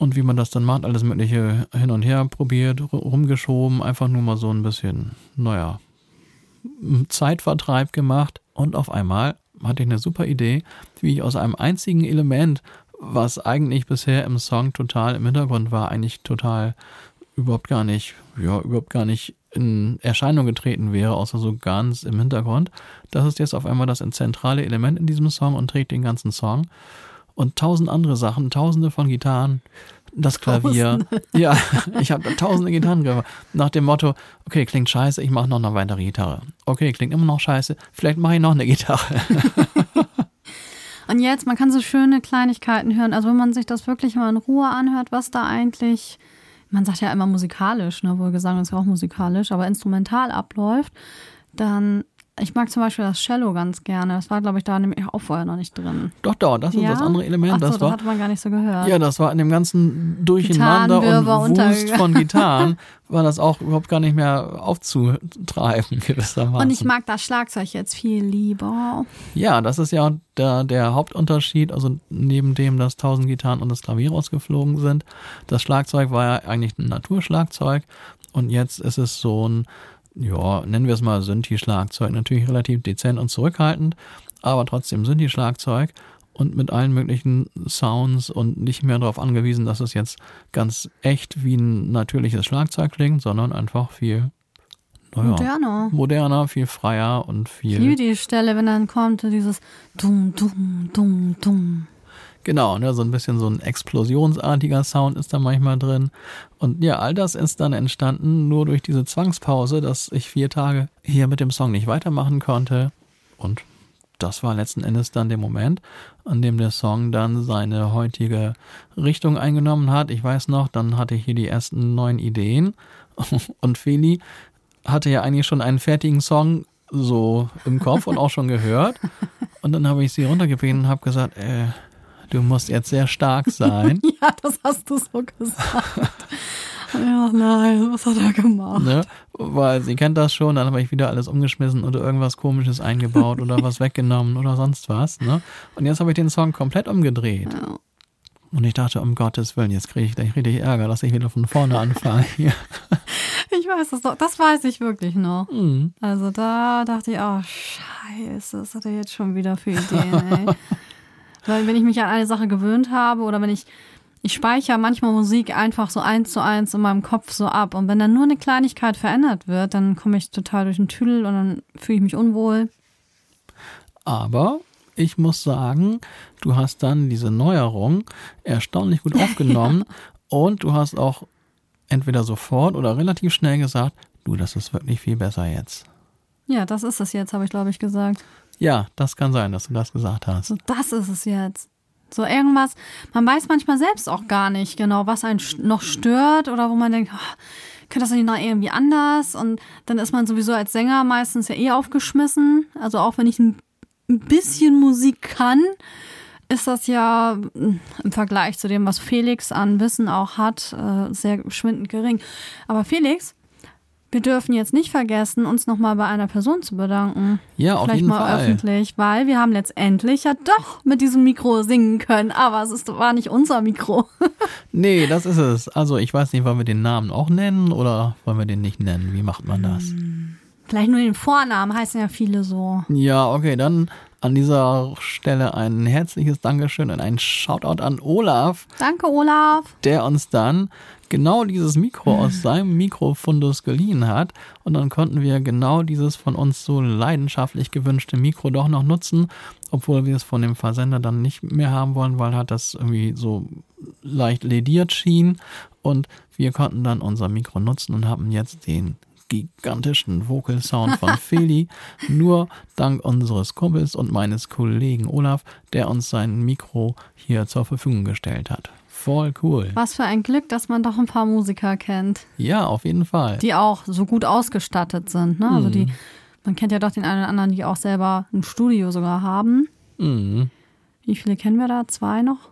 Speaker 2: Und wie man das dann macht, alles Mögliche hin und her probiert, ru- rumgeschoben, einfach nur mal so ein bisschen, naja, Zeitvertreib gemacht. Und auf einmal hatte ich eine super Idee, wie ich aus einem einzigen Element, was eigentlich bisher im Song total im Hintergrund war, eigentlich total überhaupt gar nicht, ja, überhaupt gar nicht in Erscheinung getreten wäre, außer so ganz im Hintergrund. Das ist jetzt auf einmal das zentrale Element in diesem Song und trägt den ganzen Song. Und tausend andere Sachen, tausende von Gitarren, das Klavier. Ja, ich habe tausende Gitarren nach dem Motto, okay, klingt scheiße, ich mache noch eine weitere Gitarre. Okay, klingt immer noch scheiße, vielleicht mache ich noch eine Gitarre.
Speaker 1: Und jetzt, man kann so schöne Kleinigkeiten hören. Also wenn man sich das wirklich mal in Ruhe anhört, was da eigentlich, man sagt ja immer musikalisch, ne, wohl Gesang ist ja auch musikalisch, aber instrumental abläuft, dann, ich mag zum Beispiel das Cello ganz gerne. Das war, glaube ich, da nämlich auch vorher noch nicht drin.
Speaker 2: Doch, doch, das ist
Speaker 1: ja?
Speaker 2: das andere Element.
Speaker 1: Ach so,
Speaker 2: das
Speaker 1: das
Speaker 2: war,
Speaker 1: hatte man gar nicht so gehört.
Speaker 2: ja, das war in dem ganzen Durcheinander und Wust von Gitarren, war das auch überhaupt gar nicht mehr aufzutreiben, gewissermaßen.
Speaker 1: Und ich mag das Schlagzeug jetzt viel lieber.
Speaker 2: Ja, das ist ja der, der Hauptunterschied. Also neben dem, dass tausend Gitarren und das Klavier rausgeflogen sind, das Schlagzeug war ja eigentlich ein Naturschlagzeug und jetzt ist es so ein, ja, nennen wir es mal Synthi-Schlagzeug. Natürlich relativ dezent und zurückhaltend, aber trotzdem Synthi-Schlagzeug und mit allen möglichen Sounds und nicht mehr darauf angewiesen, dass es jetzt ganz echt wie ein natürliches Schlagzeug klingt, sondern einfach viel naja,
Speaker 1: Moderner.
Speaker 2: moderner, viel freier und viel.
Speaker 1: Liebe die Stelle, wenn dann kommt, dieses Dum, Dum, Dum, Dum.
Speaker 2: Genau, ne, so ein bisschen so ein explosionsartiger Sound ist da manchmal drin. Und ja, all das ist dann entstanden nur durch diese Zwangspause, dass ich vier Tage hier mit dem Song nicht weitermachen konnte. Und das war letzten Endes dann der Moment, an dem der Song dann seine heutige Richtung eingenommen hat. Ich weiß noch, dann hatte ich hier die ersten neuen Ideen. Und Feli hatte ja eigentlich schon einen fertigen Song so im Kopf und auch schon gehört. Und dann habe ich sie runtergebeten und habe gesagt, äh, du musst jetzt sehr stark sein.
Speaker 1: Ja, das hast du so gesagt. ja, nein, was hat er gemacht?
Speaker 2: ne? Weil sie kennt das schon, dann habe ich wieder alles umgeschmissen oder irgendwas komisches eingebaut oder was weggenommen oder sonst was. Ne? Und jetzt habe ich den Song komplett umgedreht.
Speaker 1: Ja.
Speaker 2: Und ich dachte, um Gottes Willen, jetzt kriege ich gleich richtig Ärger, dass ich wieder von vorne anfange. Ja.
Speaker 1: Ich weiß das doch, das weiß ich wirklich noch.
Speaker 2: Mhm.
Speaker 1: Also da dachte ich, oh scheiße, was hat er jetzt schon wieder für Ideen, ey. Weil wenn ich mich an eine Sache gewöhnt habe oder wenn ich, ich speichere manchmal Musik einfach so eins zu eins in meinem Kopf so ab und wenn dann nur eine Kleinigkeit verändert wird, dann komme ich total durch den Tüdel und dann fühle ich mich unwohl.
Speaker 2: Aber ich muss sagen, du hast dann diese Neuerung erstaunlich gut aufgenommen und du hast auch entweder sofort oder relativ schnell gesagt, du, das ist wirklich viel besser jetzt.
Speaker 1: Ja, das ist es jetzt, habe ich glaube ich gesagt.
Speaker 2: Ja, das kann sein, dass du das gesagt hast.
Speaker 1: So, das ist es jetzt. So irgendwas, man weiß manchmal selbst auch gar nicht genau, was einen noch stört oder wo man denkt, oh, könnte das nicht noch irgendwie anders? Und dann ist man sowieso als Sänger meistens ja eh aufgeschmissen. Also auch wenn ich ein bisschen Musik kann, ist das ja mm, im Vergleich zu dem, was Felix an Wissen auch hat, äh, sehr schwindend gering. Aber Felix, wir dürfen jetzt nicht vergessen, uns nochmal bei einer Person zu bedanken.
Speaker 2: Ja, auf
Speaker 1: Vielleicht
Speaker 2: jeden
Speaker 1: mal
Speaker 2: Fall.
Speaker 1: öffentlich, weil wir haben letztendlich ja doch mit diesem Mikro singen können, aber es ist, war nicht unser Mikro.
Speaker 2: Nee, das ist es. Also ich weiß nicht, wollen wir den Namen auch nennen oder wollen wir den nicht nennen? Wie macht man das?
Speaker 1: Vielleicht nur den Vornamen, heißen ja viele so.
Speaker 2: Ja, okay, dann An dieser Stelle ein herzliches Dankeschön und ein Shoutout an Olaf.
Speaker 1: Danke, Olaf.
Speaker 2: Der uns dann genau dieses Mikro aus seinem Mikrofundus geliehen hat. Und dann konnten wir genau dieses von uns so leidenschaftlich gewünschte Mikro doch noch nutzen, obwohl wir es von dem Versender dann nicht mehr haben wollen, weil halt das irgendwie so leicht lediert schien. Und wir konnten dann unser Mikro nutzen und haben jetzt den gigantischen Vocal Sound von Feli, nur dank unseres Kumpels und meines Kollegen Olaf, der uns sein Mikro hier zur Verfügung gestellt hat. Voll cool.
Speaker 1: Was für ein Glück, dass man doch ein paar Musiker kennt.
Speaker 2: Ja, auf jeden Fall.
Speaker 1: Die auch so gut ausgestattet sind. Ne? Also
Speaker 2: Mhm.
Speaker 1: die, man kennt ja doch den einen oder anderen, die auch selber ein Studio sogar haben.
Speaker 2: Mhm.
Speaker 1: Wie viele kennen wir da? Zwei noch?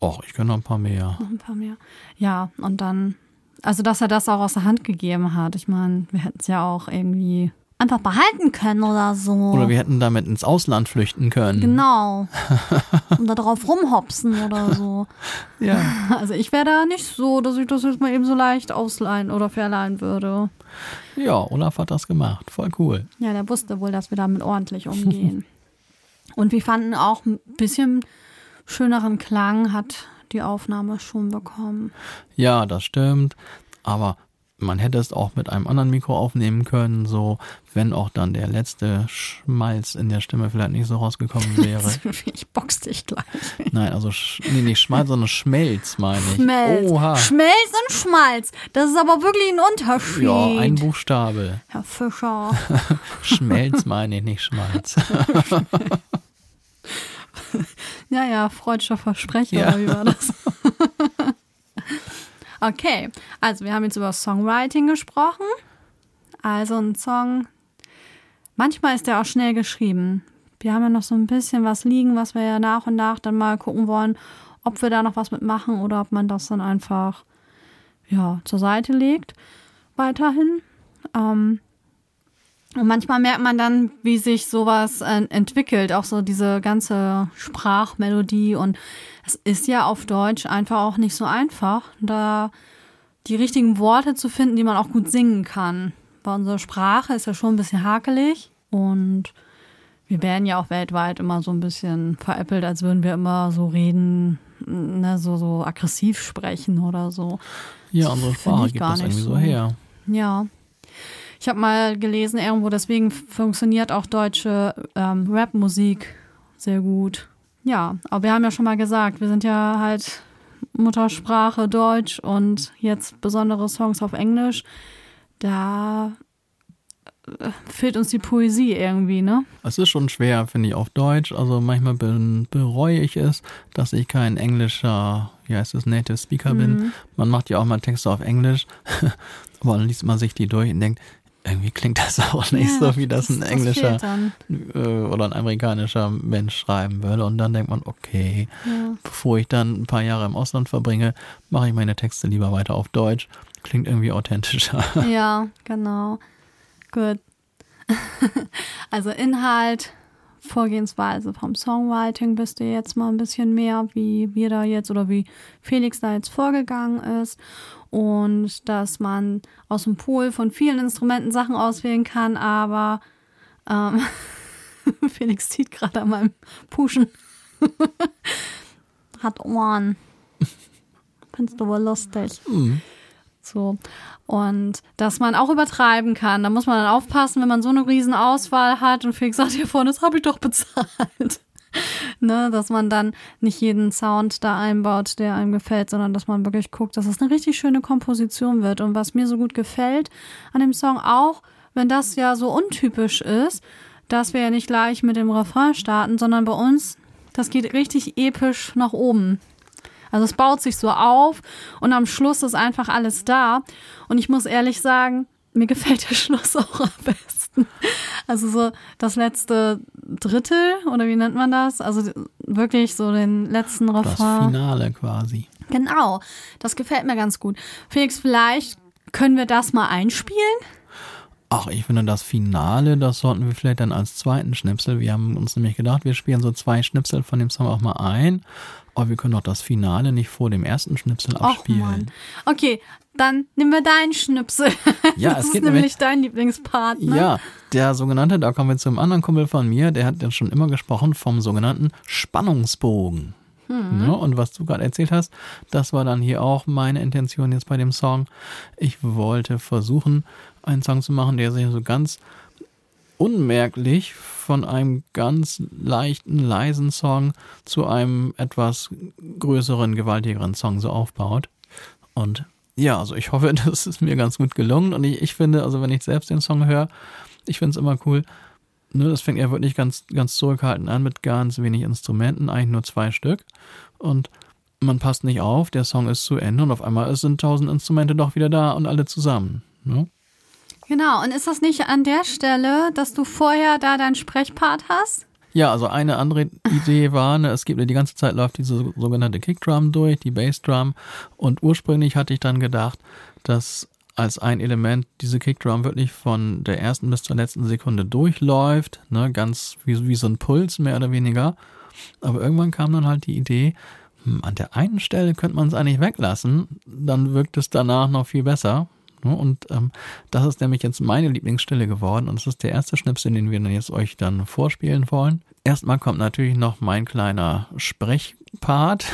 Speaker 2: Och, ich kenne noch ein paar mehr.
Speaker 1: Noch ein paar mehr. Ja, und dann, also dass er das auch aus der Hand gegeben hat. Ich meine, wir hätten es ja auch irgendwie einfach behalten können oder so.
Speaker 2: Oder wir hätten damit ins Ausland flüchten können.
Speaker 1: Genau. Und da drauf rumhopsen oder so.
Speaker 2: Ja.
Speaker 1: Also ich wäre da nicht so, dass ich das jetzt mal eben so leicht ausleihen oder verleihen würde.
Speaker 2: ja, Olaf hat das gemacht. Voll cool.
Speaker 1: Ja, der wusste wohl, dass wir damit ordentlich umgehen. Und wir fanden auch ein bisschen schöneren Klang hat die Aufnahme schon bekommen.
Speaker 2: Ja, das stimmt. Aber man hätte es auch mit einem anderen Mikro aufnehmen können, so wenn auch dann der letzte Schmalz in der Stimme vielleicht nicht so rausgekommen wäre.
Speaker 1: Ich box dich gleich.
Speaker 2: Nein, also nee, nicht Schmalz, sondern Schmelz, meine ich.
Speaker 1: Schmelz.
Speaker 2: Oha.
Speaker 1: Schmelz und Schmalz. Das ist aber wirklich ein Unterschied.
Speaker 2: Ja, ein Buchstabe.
Speaker 1: Herr Fischer.
Speaker 2: Schmelz meine ich, nicht Schmalz.
Speaker 1: Ja, ja, freudscher Versprecher,
Speaker 2: Ja.
Speaker 1: wie war das? okay, also wir haben jetzt über Songwriting gesprochen. Also ein Song, manchmal ist der auch schnell geschrieben. Wir haben ja noch so ein bisschen was liegen, was wir ja nach und nach dann mal gucken wollen, ob wir da noch was mitmachen oder ob man das dann einfach ja, zur Seite legt weiterhin. Ähm, und manchmal merkt man dann, wie sich sowas äh, entwickelt, auch so diese ganze Sprachmelodie. Und es ist ja auf Deutsch einfach auch nicht so einfach, da die richtigen Worte zu finden, die man auch gut singen kann. Weil unsere Sprache ist ja schon ein bisschen hakelig und wir werden ja auch weltweit immer so ein bisschen veräppelt, als würden wir immer so reden, ne, so, so aggressiv sprechen oder so.
Speaker 2: Ja, unsere Sprache gibt
Speaker 1: gar
Speaker 2: das
Speaker 1: nicht
Speaker 2: irgendwie so
Speaker 1: so.
Speaker 2: her.
Speaker 1: Ja. Ich habe mal gelesen, irgendwo, deswegen funktioniert auch deutsche ähm, Rapmusik sehr gut. Ja, aber wir haben ja schon mal gesagt, wir sind ja halt Muttersprache Deutsch und jetzt besondere Songs auf Englisch. Da äh, fehlt uns die Poesie irgendwie, ne?
Speaker 2: Es ist schon schwer, finde ich, auf Deutsch. Also manchmal be bereue ich es, dass ich kein englischer, wie heißt es, Native Speaker
Speaker 1: Mhm.
Speaker 2: bin. Man macht ja auch mal Texte auf Englisch, aber dann liest man sich die durch und denkt, irgendwie klingt das auch nicht
Speaker 1: Ja,
Speaker 2: so, wie das ein englischer äh, oder ein amerikanischer Mensch schreiben würde. Und dann denkt man, okay,
Speaker 1: Ja.
Speaker 2: bevor ich dann ein paar Jahre im Ausland verbringe, mache ich meine Texte lieber weiter auf Deutsch. Klingt irgendwie authentischer.
Speaker 1: Ja, genau. Gut. also Inhalt, Vorgehensweise vom Songwriting wisst ihr jetzt mal ein bisschen mehr, wie wir da jetzt oder wie Felix da jetzt vorgegangen ist. Und dass man aus dem Pool von vielen Instrumenten Sachen auswählen kann, aber ähm, Felix zieht gerade an meinem Puschen. Hat Ohren. Findest du wohl lustig.
Speaker 2: Hm.
Speaker 1: So. Und dass man auch übertreiben kann. Da muss man dann aufpassen, wenn man so eine riesen Auswahl hat und Felix sagt hier vorne, das habe ich doch bezahlt. ne, dass man dann nicht jeden Sound da einbaut, der einem gefällt, sondern dass man wirklich guckt, dass es eine richtig schöne Komposition wird. Und was mir so gut gefällt an dem Song auch, wenn das ja so untypisch ist, dass wir ja nicht gleich mit dem Refrain starten, sondern bei uns, das geht richtig episch nach oben. Also es baut sich so auf und am Schluss ist einfach alles da. Und ich muss ehrlich sagen, mir gefällt der Schluss auch am besten. Also so das letzte Drittel oder wie nennt man das? Also wirklich so den letzten
Speaker 2: Das
Speaker 1: Refrain.
Speaker 2: Finale quasi.
Speaker 1: Genau, das gefällt mir ganz gut. Felix, vielleicht können wir das mal einspielen?
Speaker 2: Ach, ich finde das Finale, das sollten wir vielleicht dann als zweiten Schnipsel. Wir haben uns nämlich gedacht, wir spielen so zwei Schnipsel von dem Song auch mal ein. Aber wir können doch das Finale nicht vor dem ersten Schnipsel
Speaker 1: Och,
Speaker 2: abspielen.
Speaker 1: Mann. Okay, dann nimm mir deinen Schnipsel.
Speaker 2: Ja,
Speaker 1: das
Speaker 2: es
Speaker 1: ist
Speaker 2: geht
Speaker 1: nämlich
Speaker 2: nämlich-
Speaker 1: dein Lieblingspart. Ne?
Speaker 2: Ja, der sogenannte, da kommen wir zu einem anderen Kumpel von mir, der hat ja schon immer gesprochen vom sogenannten Spannungsbogen. Ja, und was du gerade erzählt hast, das war dann hier auch meine Intention jetzt bei dem Song. Ich wollte versuchen, einen Song zu machen, der sich so ganz unmerklich von einem ganz leichten, leisen Song zu einem etwas größeren, gewaltigeren Song so aufbaut. Und ja, also ich hoffe, das ist mir ganz gut gelungen. Und ich, ich finde, also wenn ich selbst den Song höre, ich finde es immer cool. Ne, das fängt ja wirklich ganz, ganz zurückhaltend an mit ganz wenig Instrumenten, eigentlich nur zwei Stück. Und man passt nicht auf, der Song ist zu Ende und auf einmal sind tausend Instrumente doch wieder da und alle zusammen. Ne?
Speaker 1: Genau, und ist das nicht an der Stelle, dass du vorher da deinen Sprechpart hast?
Speaker 2: Ja, also eine andere Idee war, ne, es gibt die ganze Zeit läuft diese sogenannte Kickdrum durch, die Bassdrum. Und ursprünglich hatte ich dann gedacht, dass als ein Element diese Kickdrum wirklich von der ersten bis zur letzten Sekunde durchläuft, ne, ganz wie, wie so ein Puls mehr oder weniger. Aber irgendwann kam dann halt die Idee, hm, an der einen Stelle könnte man es eigentlich weglassen, dann wirkt es danach noch viel besser. Ne, Und ähm, das ist nämlich jetzt meine Lieblingsstelle geworden und es ist der erste Schnipsel, den wir dann jetzt euch dann vorspielen wollen. Erstmal kommt natürlich noch mein kleiner Sprechpart.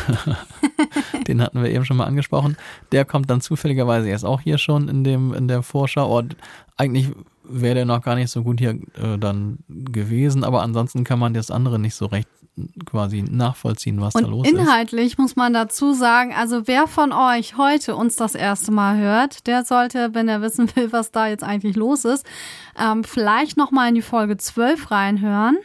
Speaker 2: Den hatten wir eben schon mal angesprochen. Der kommt dann zufälligerweise erst auch hier schon in dem in der Vorschau. Und eigentlich wäre der noch gar nicht so gut hier äh, dann gewesen, aber ansonsten kann man das andere nicht so recht quasi nachvollziehen, was da
Speaker 1: Und
Speaker 2: los ist.
Speaker 1: inhaltlich muss man dazu sagen, also wer von euch heute uns das erste Mal hört, der sollte, wenn er wissen will, was da jetzt eigentlich los ist, ähm, vielleicht nochmal in die Folge 12 reinhören.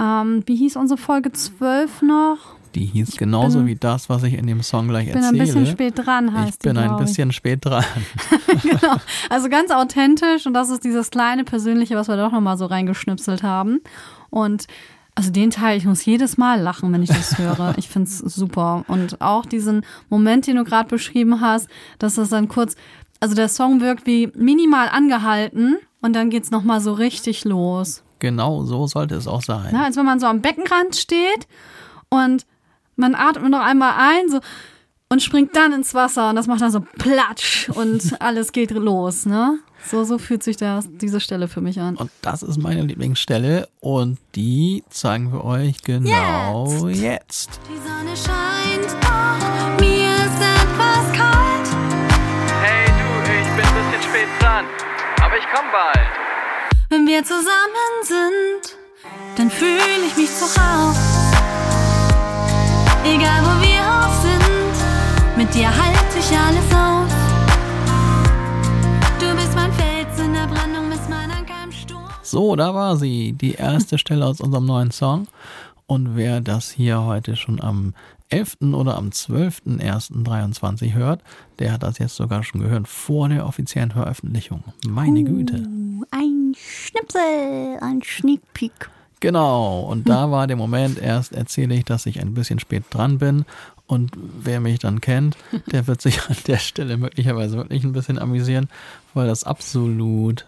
Speaker 1: Ähm, wie hieß unsere Folge 12 noch?
Speaker 2: Die hieß genauso
Speaker 1: bin-
Speaker 2: wie das, was ich in dem Song gleich
Speaker 1: Ich bin
Speaker 2: erzähle.
Speaker 1: ein bisschen spät dran, heißt
Speaker 2: ich bin
Speaker 1: die,
Speaker 2: ein
Speaker 1: glaub ich.
Speaker 2: bisschen spät dran.
Speaker 1: genau. Also ganz authentisch und das ist dieses kleine Persönliche, was wir doch nochmal so reingeschnipselt haben. Und also den Teil, ich muss jedes Mal lachen, wenn ich das höre. Ich find's super. Und auch diesen Moment, den du gerade beschrieben hast, dass das dann kurz, also der Song wirkt wie minimal angehalten und dann geht's noch nochmal so richtig los.
Speaker 2: Genau so sollte es auch sein.
Speaker 1: Ne? Als wenn man so am Beckenrand steht und man atmet noch einmal ein so, und springt dann ins Wasser und das macht dann so platsch und alles geht los. Ne? So, so fühlt sich das, diese Stelle für mich an.
Speaker 2: Und das ist meine Lieblingsstelle und die zeigen wir euch genau jetzt.
Speaker 3: Die Sonne scheint, doch mir ist etwas kalt.
Speaker 4: Hey du, ich bin ein bisschen spät dran, aber ich komm bald.
Speaker 3: Wenn wir zusammen sind, dann fühle ich mich zu Haus. Egal wo wir auch sind, mit dir halte ich alles aus. Du bist mein Fels in der Brandung, bist mein Anker im Sturm.
Speaker 2: So, da war sie, die erste Stelle aus unserem neuen Song. Und wer das hier heute schon am 11. oder am 12.01.23 hört, der hat das jetzt sogar schon gehört vor der offiziellen Veröffentlichung. Meine Güte.
Speaker 3: Ein Schnipsel, ein Sneak Peek.
Speaker 2: Genau, und da war der Moment, erst erzähle ich, dass ich ein bisschen spät dran bin. Und wer mich dann kennt, der wird sich an der Stelle möglicherweise wirklich ein bisschen amüsieren, weil das absolut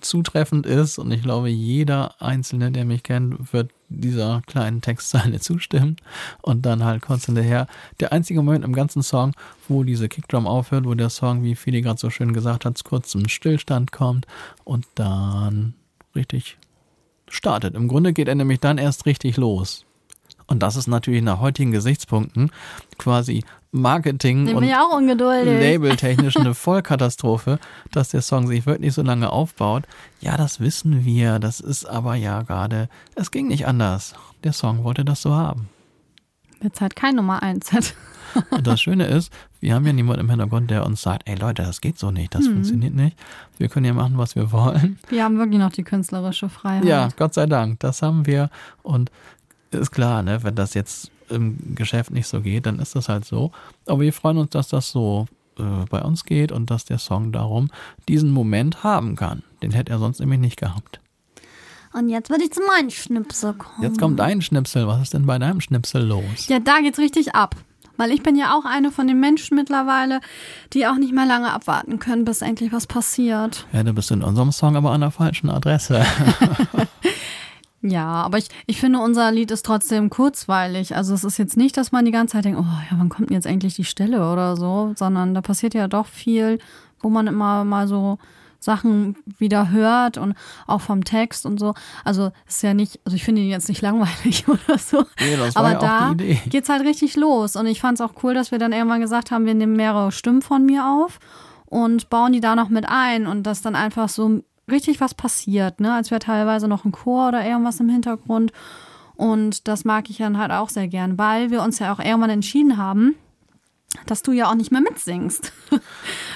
Speaker 2: zutreffend ist. Und ich glaube, jeder Einzelne, der mich kennt, wird dieser kleinen Textzeile zustimmen. Und dann halt kurz hinterher. Der einzige Moment im ganzen Song, wo diese Kickdrum aufhört, wo der Song, wie Fili gerade so schön gesagt hat, kurz zum Stillstand kommt und dann richtig startet. Im Grunde geht er nämlich dann erst richtig los. Und das ist natürlich nach heutigen Gesichtspunkten quasi Marketing
Speaker 1: Ich
Speaker 2: und
Speaker 1: ja auch ungeduldig.
Speaker 2: labeltechnisch eine Vollkatastrophe, dass der Song sich wirklich so lange aufbaut. Ja, das wissen wir. Das ist aber ja gerade, es ging nicht anders. Der Song wollte das so haben.
Speaker 1: Jetzt halt kein Nummer eins hat.
Speaker 2: Und das Schöne ist, wir haben ja niemanden im Hintergrund, der uns sagt, ey Leute, das geht so nicht, das
Speaker 1: Mhm.
Speaker 2: funktioniert nicht. Wir können ja machen, was wir wollen.
Speaker 1: Wir haben wirklich noch die künstlerische Freiheit.
Speaker 2: Ja, Gott sei Dank, das haben wir. Und ist klar, ne, wenn das jetzt im Geschäft nicht so geht, dann ist das halt so. Aber wir freuen uns, dass das so äh, bei uns geht und dass der Song darum diesen Moment haben kann. Den hätte er sonst nämlich nicht gehabt.
Speaker 3: Und jetzt würde ich zu meinem Schnipsel kommen.
Speaker 2: Jetzt kommt dein Schnipsel. Was ist denn bei deinem Schnipsel los?
Speaker 1: Ja, da geht's richtig ab. Weil ich bin ja auch eine von den Menschen mittlerweile, die auch nicht mehr lange abwarten können, bis endlich was passiert.
Speaker 2: Ja, du bist in unserem Song aber an der falschen Adresse.
Speaker 1: Ja, aber ich, ich finde, unser Lied ist trotzdem kurzweilig. Also es ist jetzt nicht, dass man die ganze Zeit denkt, oh ja, wann kommt denn jetzt endlich die Stelle oder so, sondern da passiert ja doch viel, wo man immer mal so Sachen wieder hört und auch vom Text und so. Also es ist ja nicht, also ich finde ihn jetzt nicht langweilig oder so.
Speaker 2: Nee, das war
Speaker 1: aber
Speaker 2: ja auch
Speaker 1: da
Speaker 2: die Idee.
Speaker 1: geht's halt richtig los. Und ich fand es auch cool, dass wir dann irgendwann gesagt haben, wir nehmen mehrere Stimmen von mir auf und bauen die da noch mit ein und dass dann einfach so richtig was passiert, ne? Als wäre teilweise noch ein Chor oder irgendwas im Hintergrund. Und das mag ich dann halt auch sehr gern, weil wir uns ja auch irgendwann entschieden haben, dass du ja auch nicht mehr mitsingst.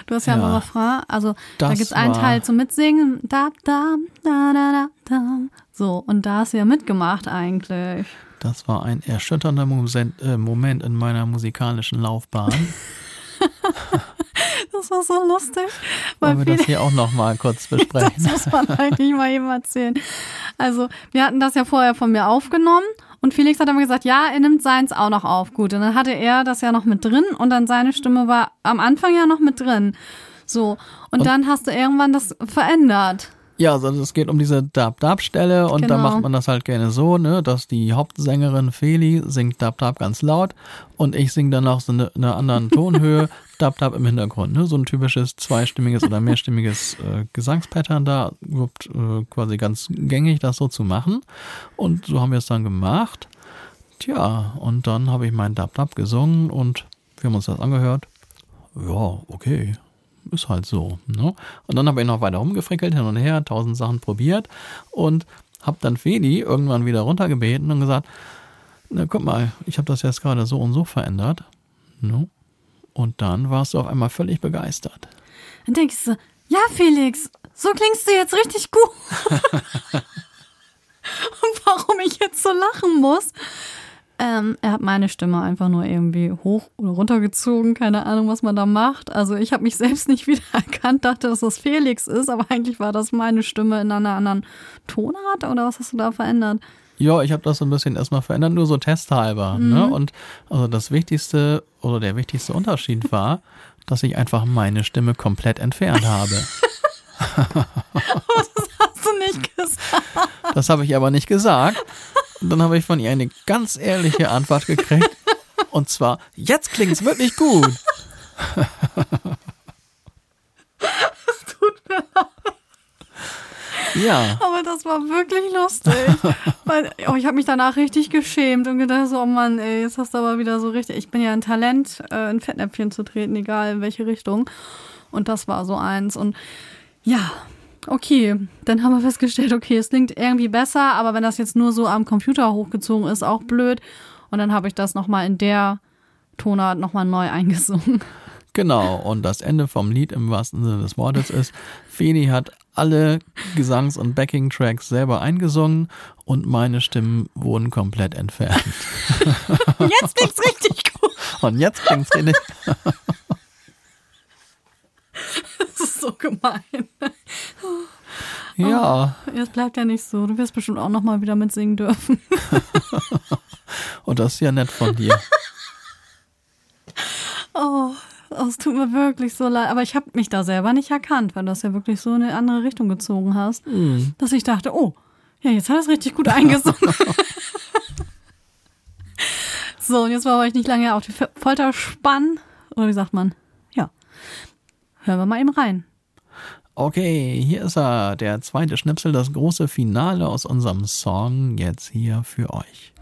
Speaker 1: Du hast ja,
Speaker 2: Ja.
Speaker 1: einen Refrain. Also da
Speaker 2: Das
Speaker 1: gibt's einen Teil zum Mitsingen. Da, da, da, da, da, da. So, und da hast du ja mitgemacht eigentlich.
Speaker 2: Das war ein erschütternder Moment, äh, Moment in meiner musikalischen Laufbahn.
Speaker 1: Das war so lustig. Weil
Speaker 2: Wollen wir das hier auch noch mal kurz besprechen?
Speaker 1: das muss man eigentlich mal eben erzählen. Also, wir hatten das ja vorher von mir aufgenommen und Felix hat aber gesagt, ja, er nimmt seins auch noch auf. Gut, und dann hatte er das ja noch mit drin und dann seine Stimme war am Anfang ja noch mit drin. So, und, dann hast du irgendwann das verändert.
Speaker 2: Ja, also es geht um diese Dab-Dab-Stelle und da
Speaker 1: Genau.
Speaker 2: macht man das halt gerne so, ne, dass die Hauptsängerin Feli singt Dab-Dab ganz laut und ich singe dann noch so eine, eine anderen Tonhöhe, Dab-Dab im Hintergrund, ne, so ein typisches zweistimmiges oder mehrstimmiges äh, Gesangspattern da, überhaupt äh, quasi ganz gängig, das so zu machen und so haben wir es dann gemacht. Tja, und dann habe ich meinen Dab-Dab gesungen und wir haben uns das angehört. Ja, okay ist halt so. Ne? Und dann habe ich noch weiter rumgefrickelt, hin und her, tausend Sachen probiert und habe dann Feli irgendwann wieder runtergebeten und gesagt, na guck mal, ich habe das jetzt gerade so und so verändert. Ne? Und dann warst du auf einmal völlig begeistert.
Speaker 1: Dann denkst du, ja, Felix, so klingst du jetzt richtig gut. Und warum ich jetzt so lachen muss? Ähm, er hat meine Stimme einfach nur irgendwie hoch oder runtergezogen, keine Ahnung, was man da macht. Also ich habe mich selbst nicht wiedererkannt, dachte, dass das Felix ist, aber eigentlich war das meine Stimme in einer anderen Tonart oder was hast du da verändert?
Speaker 2: Ja, ich habe das so ein bisschen erstmal verändert, nur so testhalber. Ne? Und also das wichtigste oder der wichtigste Unterschied war, dass ich einfach meine Stimme komplett entfernt habe.
Speaker 1: Hast du nicht gesagt?
Speaker 2: Das habe ich aber nicht gesagt. Und dann habe ich von ihr eine ganz ehrliche Antwort gekriegt. Und zwar, jetzt klingt's wirklich gut.
Speaker 1: Tut mir
Speaker 2: Ja,
Speaker 1: Aber das war wirklich lustig. Weil, oh, ich habe mich danach richtig geschämt und gedacht so, oh Mann, ey, jetzt hast du aber wieder so richtig. Ich bin ja ein Talent, äh, in Fettnäpfchen zu treten, egal in welche Richtung. Und das war so eins. Und ja, okay. Dann haben wir festgestellt, okay, es klingt irgendwie besser, aber wenn das jetzt nur so am Computer hochgezogen ist, auch blöd. Und dann habe ich das nochmal in der Tonart nochmal neu eingesungen.
Speaker 2: genau. Und das Ende vom Lied im wahrsten Sinne des Wortes ist, Feli hat alle Gesangs- und Backing-Tracks selber eingesungen und meine Stimmen wurden komplett entfernt.
Speaker 1: Jetzt klingt's richtig gut.
Speaker 2: Und jetzt klingt's richtig.
Speaker 1: Das ist so gemein.
Speaker 2: Ja,
Speaker 1: Jetzt bleibt ja nicht so. Du wirst bestimmt auch nochmal wieder mitsingen dürfen.
Speaker 2: und das ist ja nett von dir.
Speaker 1: Oh, oh, es tut mir wirklich so leid. Aber ich habe mich da selber nicht erkannt, weil du das ja wirklich so in eine andere Richtung gezogen hast, dass ich dachte, oh, ja, jetzt hat es richtig gut eingesungen. so, und jetzt wollen wir euch nicht lange auf die Folter spannen. Oder wie sagt man? Ja. Hören wir mal eben rein.
Speaker 2: Okay, hier ist er, der zweite Schnipsel, das große Finale aus unserem Song, jetzt hier für euch.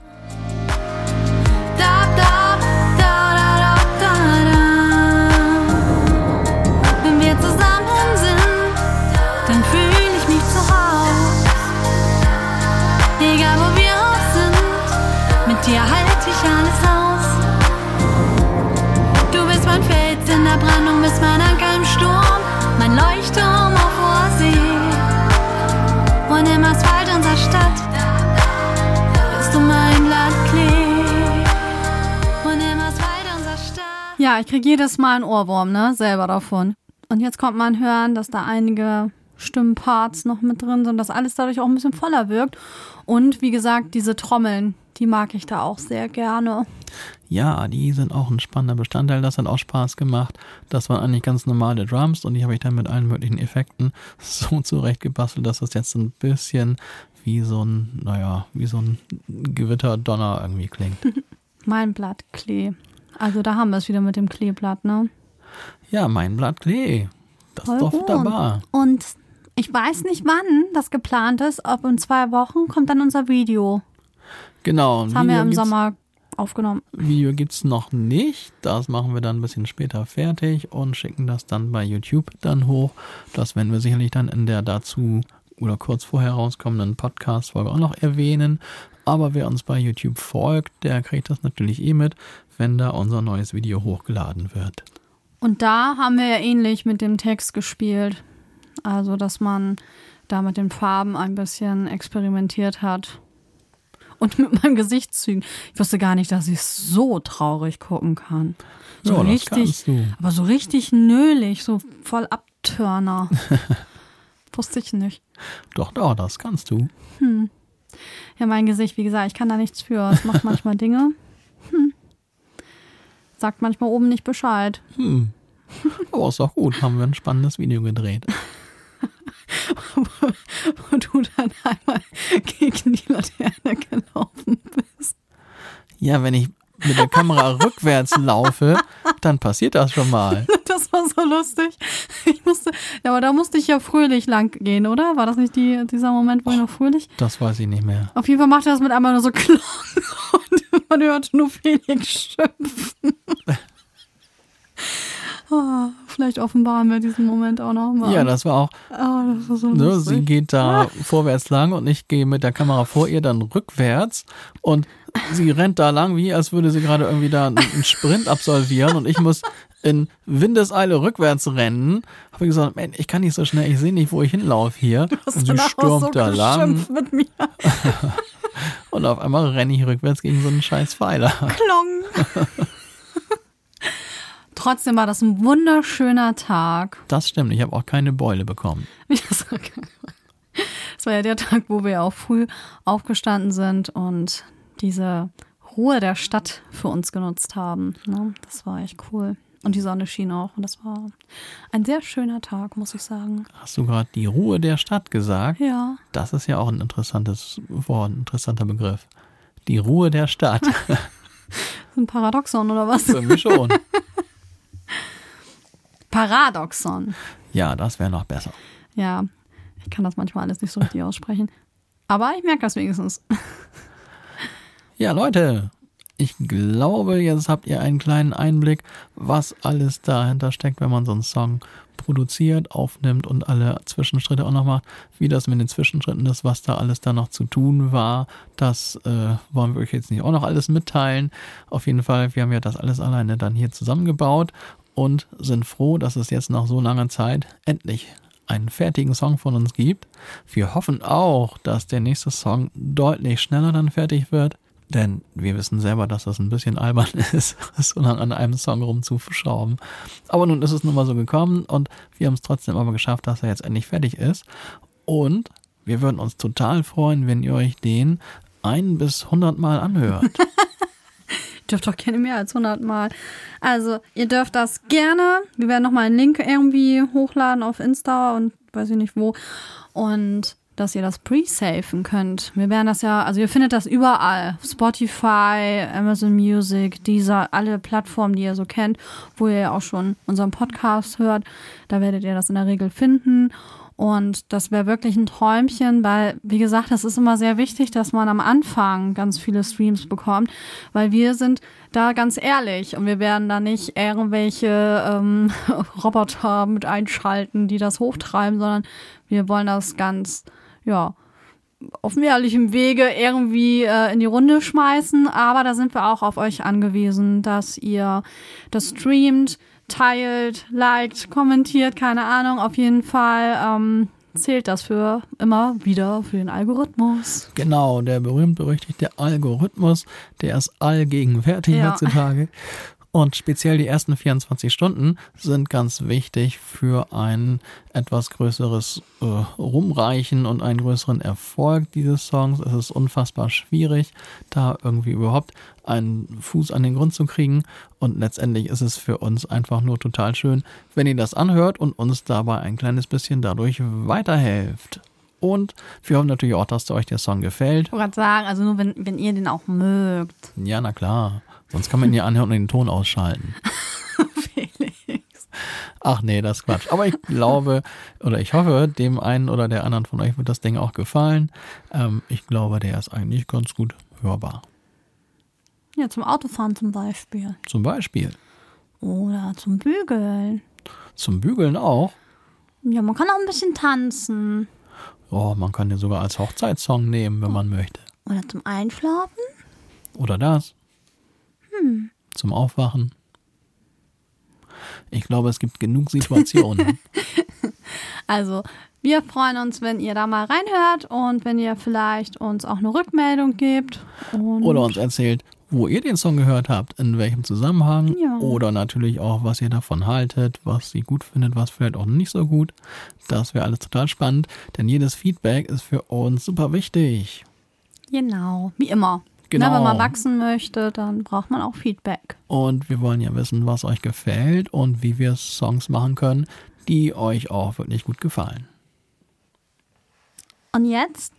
Speaker 1: Ja, ich kriege jedes Mal einen Ohrwurm, ne? Selber davon. Und jetzt kommt man hören, dass da einige Stimmparts noch mit drin sind, dass alles dadurch auch ein bisschen voller wirkt. Und wie gesagt, diese Trommeln, die mag ich da auch sehr gerne.
Speaker 2: Ja, die sind auch ein spannender Bestandteil. Das hat auch Spaß gemacht. Das waren eigentlich ganz normale Drums und die habe ich dann mit allen möglichen Effekten so zurechtgebastelt, dass das jetzt ein bisschen wie so ein, naja, wie so ein Gewitterdonner irgendwie klingt.
Speaker 1: Mein Blatt Klee. Also da haben wir es wieder mit dem Kleeblatt, ne?
Speaker 2: Ja, mein Blatt Klee. Das ist doch wunderbar.
Speaker 1: Und ich weiß nicht, wann das geplant ist. Ob in zwei Wochen kommt dann unser Video.
Speaker 2: Genau.
Speaker 1: Das haben wir im Sommer aufgenommen.
Speaker 2: Video gibt's noch nicht. Das machen wir dann ein bisschen später fertig und schicken das dann bei YouTube dann hoch. Das werden wir sicherlich dann in der dazu oder kurz vorher rauskommenden Podcast-Folge auch noch erwähnen. Aber wer uns bei YouTube folgt, der kriegt das natürlich eh mit, wenn da unser neues Video hochgeladen wird.
Speaker 1: Und da haben wir ja ähnlich mit dem Text gespielt. Also, dass man da mit den Farben ein bisschen experimentiert hat. Und mit meinen Gesichtszügen. Ich wusste gar nicht, dass ich so traurig gucken kann. So
Speaker 2: Ja,
Speaker 1: richtig, aber so richtig nölig, so voll Abtörner. wusste ich nicht.
Speaker 2: Doch, doch, das kannst du.
Speaker 1: Ja, mein Gesicht, wie gesagt, ich kann da nichts für. Es macht manchmal Dinge. Hm. Sagt manchmal oben nicht Bescheid.
Speaker 2: Hm. Aber ist doch gut, haben wir ein spannendes Video gedreht.
Speaker 1: wo du dann einmal gegen die Laterne gelaufen bist.
Speaker 2: Ja, wenn ich mit der Kamera rückwärts laufe, dann passiert das schon mal.
Speaker 1: Das war so lustig. Ich musste, aber da musste ich ja fröhlich lang gehen, oder? War das nicht die, dieser Moment, wo ich noch fröhlich?
Speaker 2: Das weiß ich nicht mehr.
Speaker 1: Auf jeden Fall machte das mit einmal nur so Klong und man hörte nur Felix schimpfen. Ah, vielleicht offenbaren wir diesen Moment auch noch mal.
Speaker 2: Ja, das war auch,
Speaker 1: oh, das war so
Speaker 2: ne,
Speaker 1: lustig.
Speaker 2: sie geht da vorwärts lang und ich gehe mit der Kamera vor ihr dann rückwärts und sie rennt da lang, wie als würde sie gerade irgendwie da einen Sprint absolvieren und ich muss in Windeseile rückwärts rennen. Habe ich gesagt, Mensch, ich kann nicht so schnell, ich sehe nicht, wo ich hinlaufe hier. Und sie stürmt
Speaker 1: so
Speaker 2: da lang
Speaker 1: geschimpft mit mir.
Speaker 2: und auf einmal renne ich rückwärts gegen so einen scheiß Pfeiler.
Speaker 1: Klong. Trotzdem war das ein wunderschöner Tag.
Speaker 2: Das stimmt, ich habe auch keine Beule bekommen.
Speaker 1: Das war ja der Tag, wo wir auch früh aufgestanden sind und diese Ruhe der Stadt für uns genutzt haben. Ne? Das war echt cool. Und die Sonne schien auch. Und das war ein sehr schöner Tag, muss ich sagen.
Speaker 2: Hast du gerade die Ruhe der Stadt gesagt?
Speaker 1: Ja.
Speaker 2: Das ist ja auch ein interessantes Wort, ein interessanter Begriff. Die Ruhe der Stadt.
Speaker 1: Ein Paradoxon oder was?
Speaker 2: Irgendwie schon.
Speaker 1: Paradoxon.
Speaker 2: Ja, das wäre noch besser.
Speaker 1: Ja, ich kann das manchmal alles nicht so richtig aussprechen. Aber ich merke das wenigstens.
Speaker 2: Ja, Leute, ich glaube, jetzt habt ihr einen kleinen Einblick, was alles dahinter steckt, wenn man so einen Song produziert, aufnimmt und alle Zwischenschritte auch noch macht. Wie das mit den Zwischenschritten ist, was da alles da noch zu tun war, das äh, wollen wir euch jetzt nicht auch noch alles mitteilen. Auf jeden Fall, wir haben ja das alles alleine dann hier zusammengebaut und sind froh, dass es jetzt nach so langer Zeit endlich einen fertigen Song von uns gibt. Wir hoffen auch, dass der nächste Song deutlich schneller dann fertig wird. Denn wir wissen selber, dass das ein bisschen albern ist, so lange an einem Song rumzuschrauben. Aber nun ist es nun mal so gekommen und wir haben es trotzdem aber geschafft, dass er jetzt endlich fertig ist. Und wir würden uns total freuen, wenn ihr euch den ein bis hundert Mal anhört.
Speaker 1: Dürft doch gerne mehr als 100 Mal. Also, ihr dürft das gerne. Wir werden nochmal einen Link irgendwie hochladen auf Insta und weiß ich nicht wo. Und dass ihr das pre-safen könnt. Wir werden das ja, also ihr findet das überall. Spotify, Amazon Music, dieser, alle Plattformen, die ihr so kennt, wo ihr ja auch schon unseren Podcast hört. Da werdet ihr das in der Regel finden. Und das wäre wirklich ein Träumchen, weil, wie gesagt, das ist immer sehr wichtig, dass man am Anfang ganz viele Streams bekommt, weil wir sind da ganz ehrlich und wir werden da nicht irgendwelche ähm, Roboter mit einschalten, die das hochtreiben, sondern wir wollen das ganz, ja, auf ehrlichem Wege irgendwie äh, in die Runde schmeißen. Aber da sind wir auch auf euch angewiesen, dass ihr das streamt, teilt, liked, kommentiert, keine Ahnung. Auf jeden Fall ähm, zählt das für immer wieder für den Algorithmus.
Speaker 2: genau, der berühmt-berüchtigte Algorithmus, der ist allgegenwärtig
Speaker 1: Ja.
Speaker 2: heutzutage. Und speziell die ersten 24 Stunden sind ganz wichtig für ein etwas größeres äh, Rumreichen und einen größeren Erfolg dieses Songs. Es ist unfassbar schwierig, da irgendwie überhaupt einen Fuß an den Grund zu kriegen. Und letztendlich ist es für uns einfach nur total schön, wenn ihr das anhört und uns dabei ein kleines bisschen dadurch weiterhelft. Und wir hoffen natürlich auch, dass euch der Song gefällt.
Speaker 1: Ich wollte gerade sagen, also nur wenn, wenn ihr den auch mögt.
Speaker 2: Ja, na klar. Sonst kann man ihn ja anhören und den Ton ausschalten.
Speaker 1: Felix.
Speaker 2: Ach nee, das ist Quatsch. Aber ich glaube oder ich hoffe, dem einen oder der anderen von euch wird das Ding auch gefallen. Ähm, ich glaube, der ist eigentlich ganz gut hörbar.
Speaker 1: Ja, zum Autofahren zum Beispiel.
Speaker 2: Zum Beispiel.
Speaker 1: Oder zum Bügeln.
Speaker 2: Zum Bügeln auch.
Speaker 1: Ja, man kann auch ein bisschen tanzen.
Speaker 2: Oh, man kann den sogar als Hochzeitssong nehmen, wenn man möchte.
Speaker 1: Oder zum Einschlafen.
Speaker 2: Oder das. Zum Aufwachen. Ich glaube, es gibt genug Situationen.
Speaker 1: Also, wir freuen uns, wenn ihr da mal reinhört und wenn ihr vielleicht uns auch eine Rückmeldung gebt. Und
Speaker 2: oder uns erzählt, wo ihr den Song gehört habt, in welchem Zusammenhang.
Speaker 1: Ja.
Speaker 2: Oder natürlich auch, was ihr davon haltet, was ihr gut findet, was vielleicht auch nicht so gut. Das wäre alles total spannend, denn jedes Feedback ist für uns super wichtig.
Speaker 1: Genau, wie immer.
Speaker 2: Genau.
Speaker 1: Na, wenn man wachsen möchte, dann braucht man auch Feedback.
Speaker 2: Und wir wollen ja wissen, was euch gefällt und wie wir Songs machen können, die euch auch wirklich gut gefallen.
Speaker 1: Und jetzt?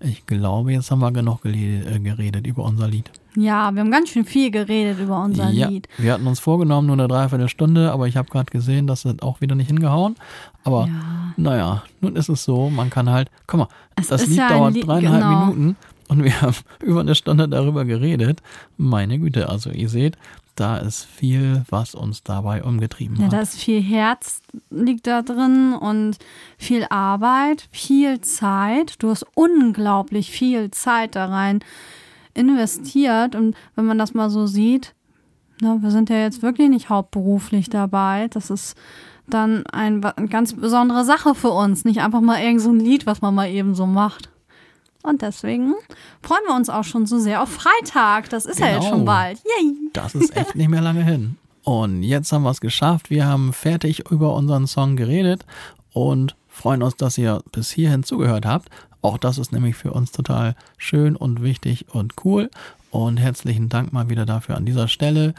Speaker 2: Ich glaube, jetzt haben wir genug äh, geredet über unser Lied.
Speaker 1: Ja, wir haben ganz schön viel geredet über unser
Speaker 2: ja,
Speaker 1: Lied.
Speaker 2: wir hatten uns vorgenommen, nur eine Dreiviertelstunde, aber ich habe gerade gesehen, das hat auch wieder nicht hingehauen. Aber
Speaker 1: Ja.
Speaker 2: naja, nun ist es so, man kann halt, guck mal,
Speaker 1: Es
Speaker 2: das Lied
Speaker 1: ja
Speaker 2: dauert
Speaker 1: Lied,
Speaker 2: dreieinhalb
Speaker 1: genau.
Speaker 2: Minuten und wir haben über eine Stunde darüber geredet. Meine Güte, also ihr seht, da ist viel, was uns dabei umgetrieben
Speaker 1: Ja,
Speaker 2: hat.
Speaker 1: da ist viel Herz liegt da drin und viel Arbeit, viel Zeit. Du hast unglaublich viel Zeit da rein investiert. Und wenn man das mal so sieht, ne, wir sind ja jetzt wirklich nicht hauptberuflich dabei. Das ist dann ein, eine ganz besondere Sache für uns. Nicht einfach mal irgend so ein Lied, was man mal eben so macht. Und deswegen freuen wir uns auch schon so sehr auf Freitag. Das ist ja jetzt
Speaker 2: Genau.
Speaker 1: schon bald. Yay!
Speaker 2: Das ist echt nicht mehr lange hin. Und jetzt haben wir es geschafft. Wir haben fertig über unseren Song geredet und freuen uns, dass ihr bis hierhin zugehört habt. Auch das ist nämlich für uns total schön und wichtig und cool. Und herzlichen Dank mal wieder dafür an dieser Stelle.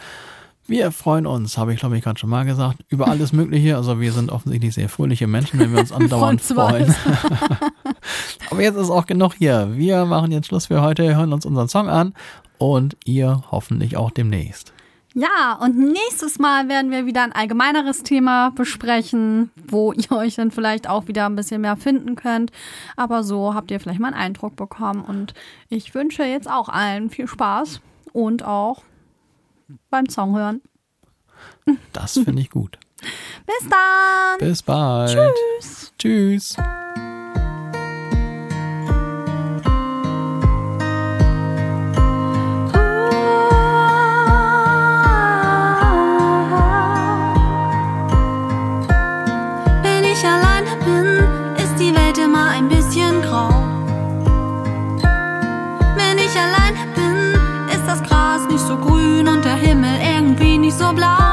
Speaker 2: Wir freuen uns, habe ich glaube ich gerade schon mal gesagt, über alles Mögliche. Also wir sind offensichtlich sehr fröhliche Menschen, wenn wir uns andauernd
Speaker 1: freuen.
Speaker 2: Aber jetzt ist auch genug hier. Wir machen jetzt Schluss für heute, hören uns unseren Song an und ihr hoffentlich auch demnächst.
Speaker 1: Ja, und nächstes Mal werden wir wieder ein allgemeineres Thema besprechen, wo ihr euch dann vielleicht auch wieder ein bisschen mehr finden könnt. Aber so habt ihr vielleicht mal einen Eindruck bekommen. Und ich wünsche jetzt auch allen viel Spaß und auch beim Song hören.
Speaker 2: Das finde ich gut.
Speaker 1: Bis dann!
Speaker 2: Bis bald.
Speaker 1: Tschüss!
Speaker 2: Tschüss.
Speaker 3: Irgendwie nicht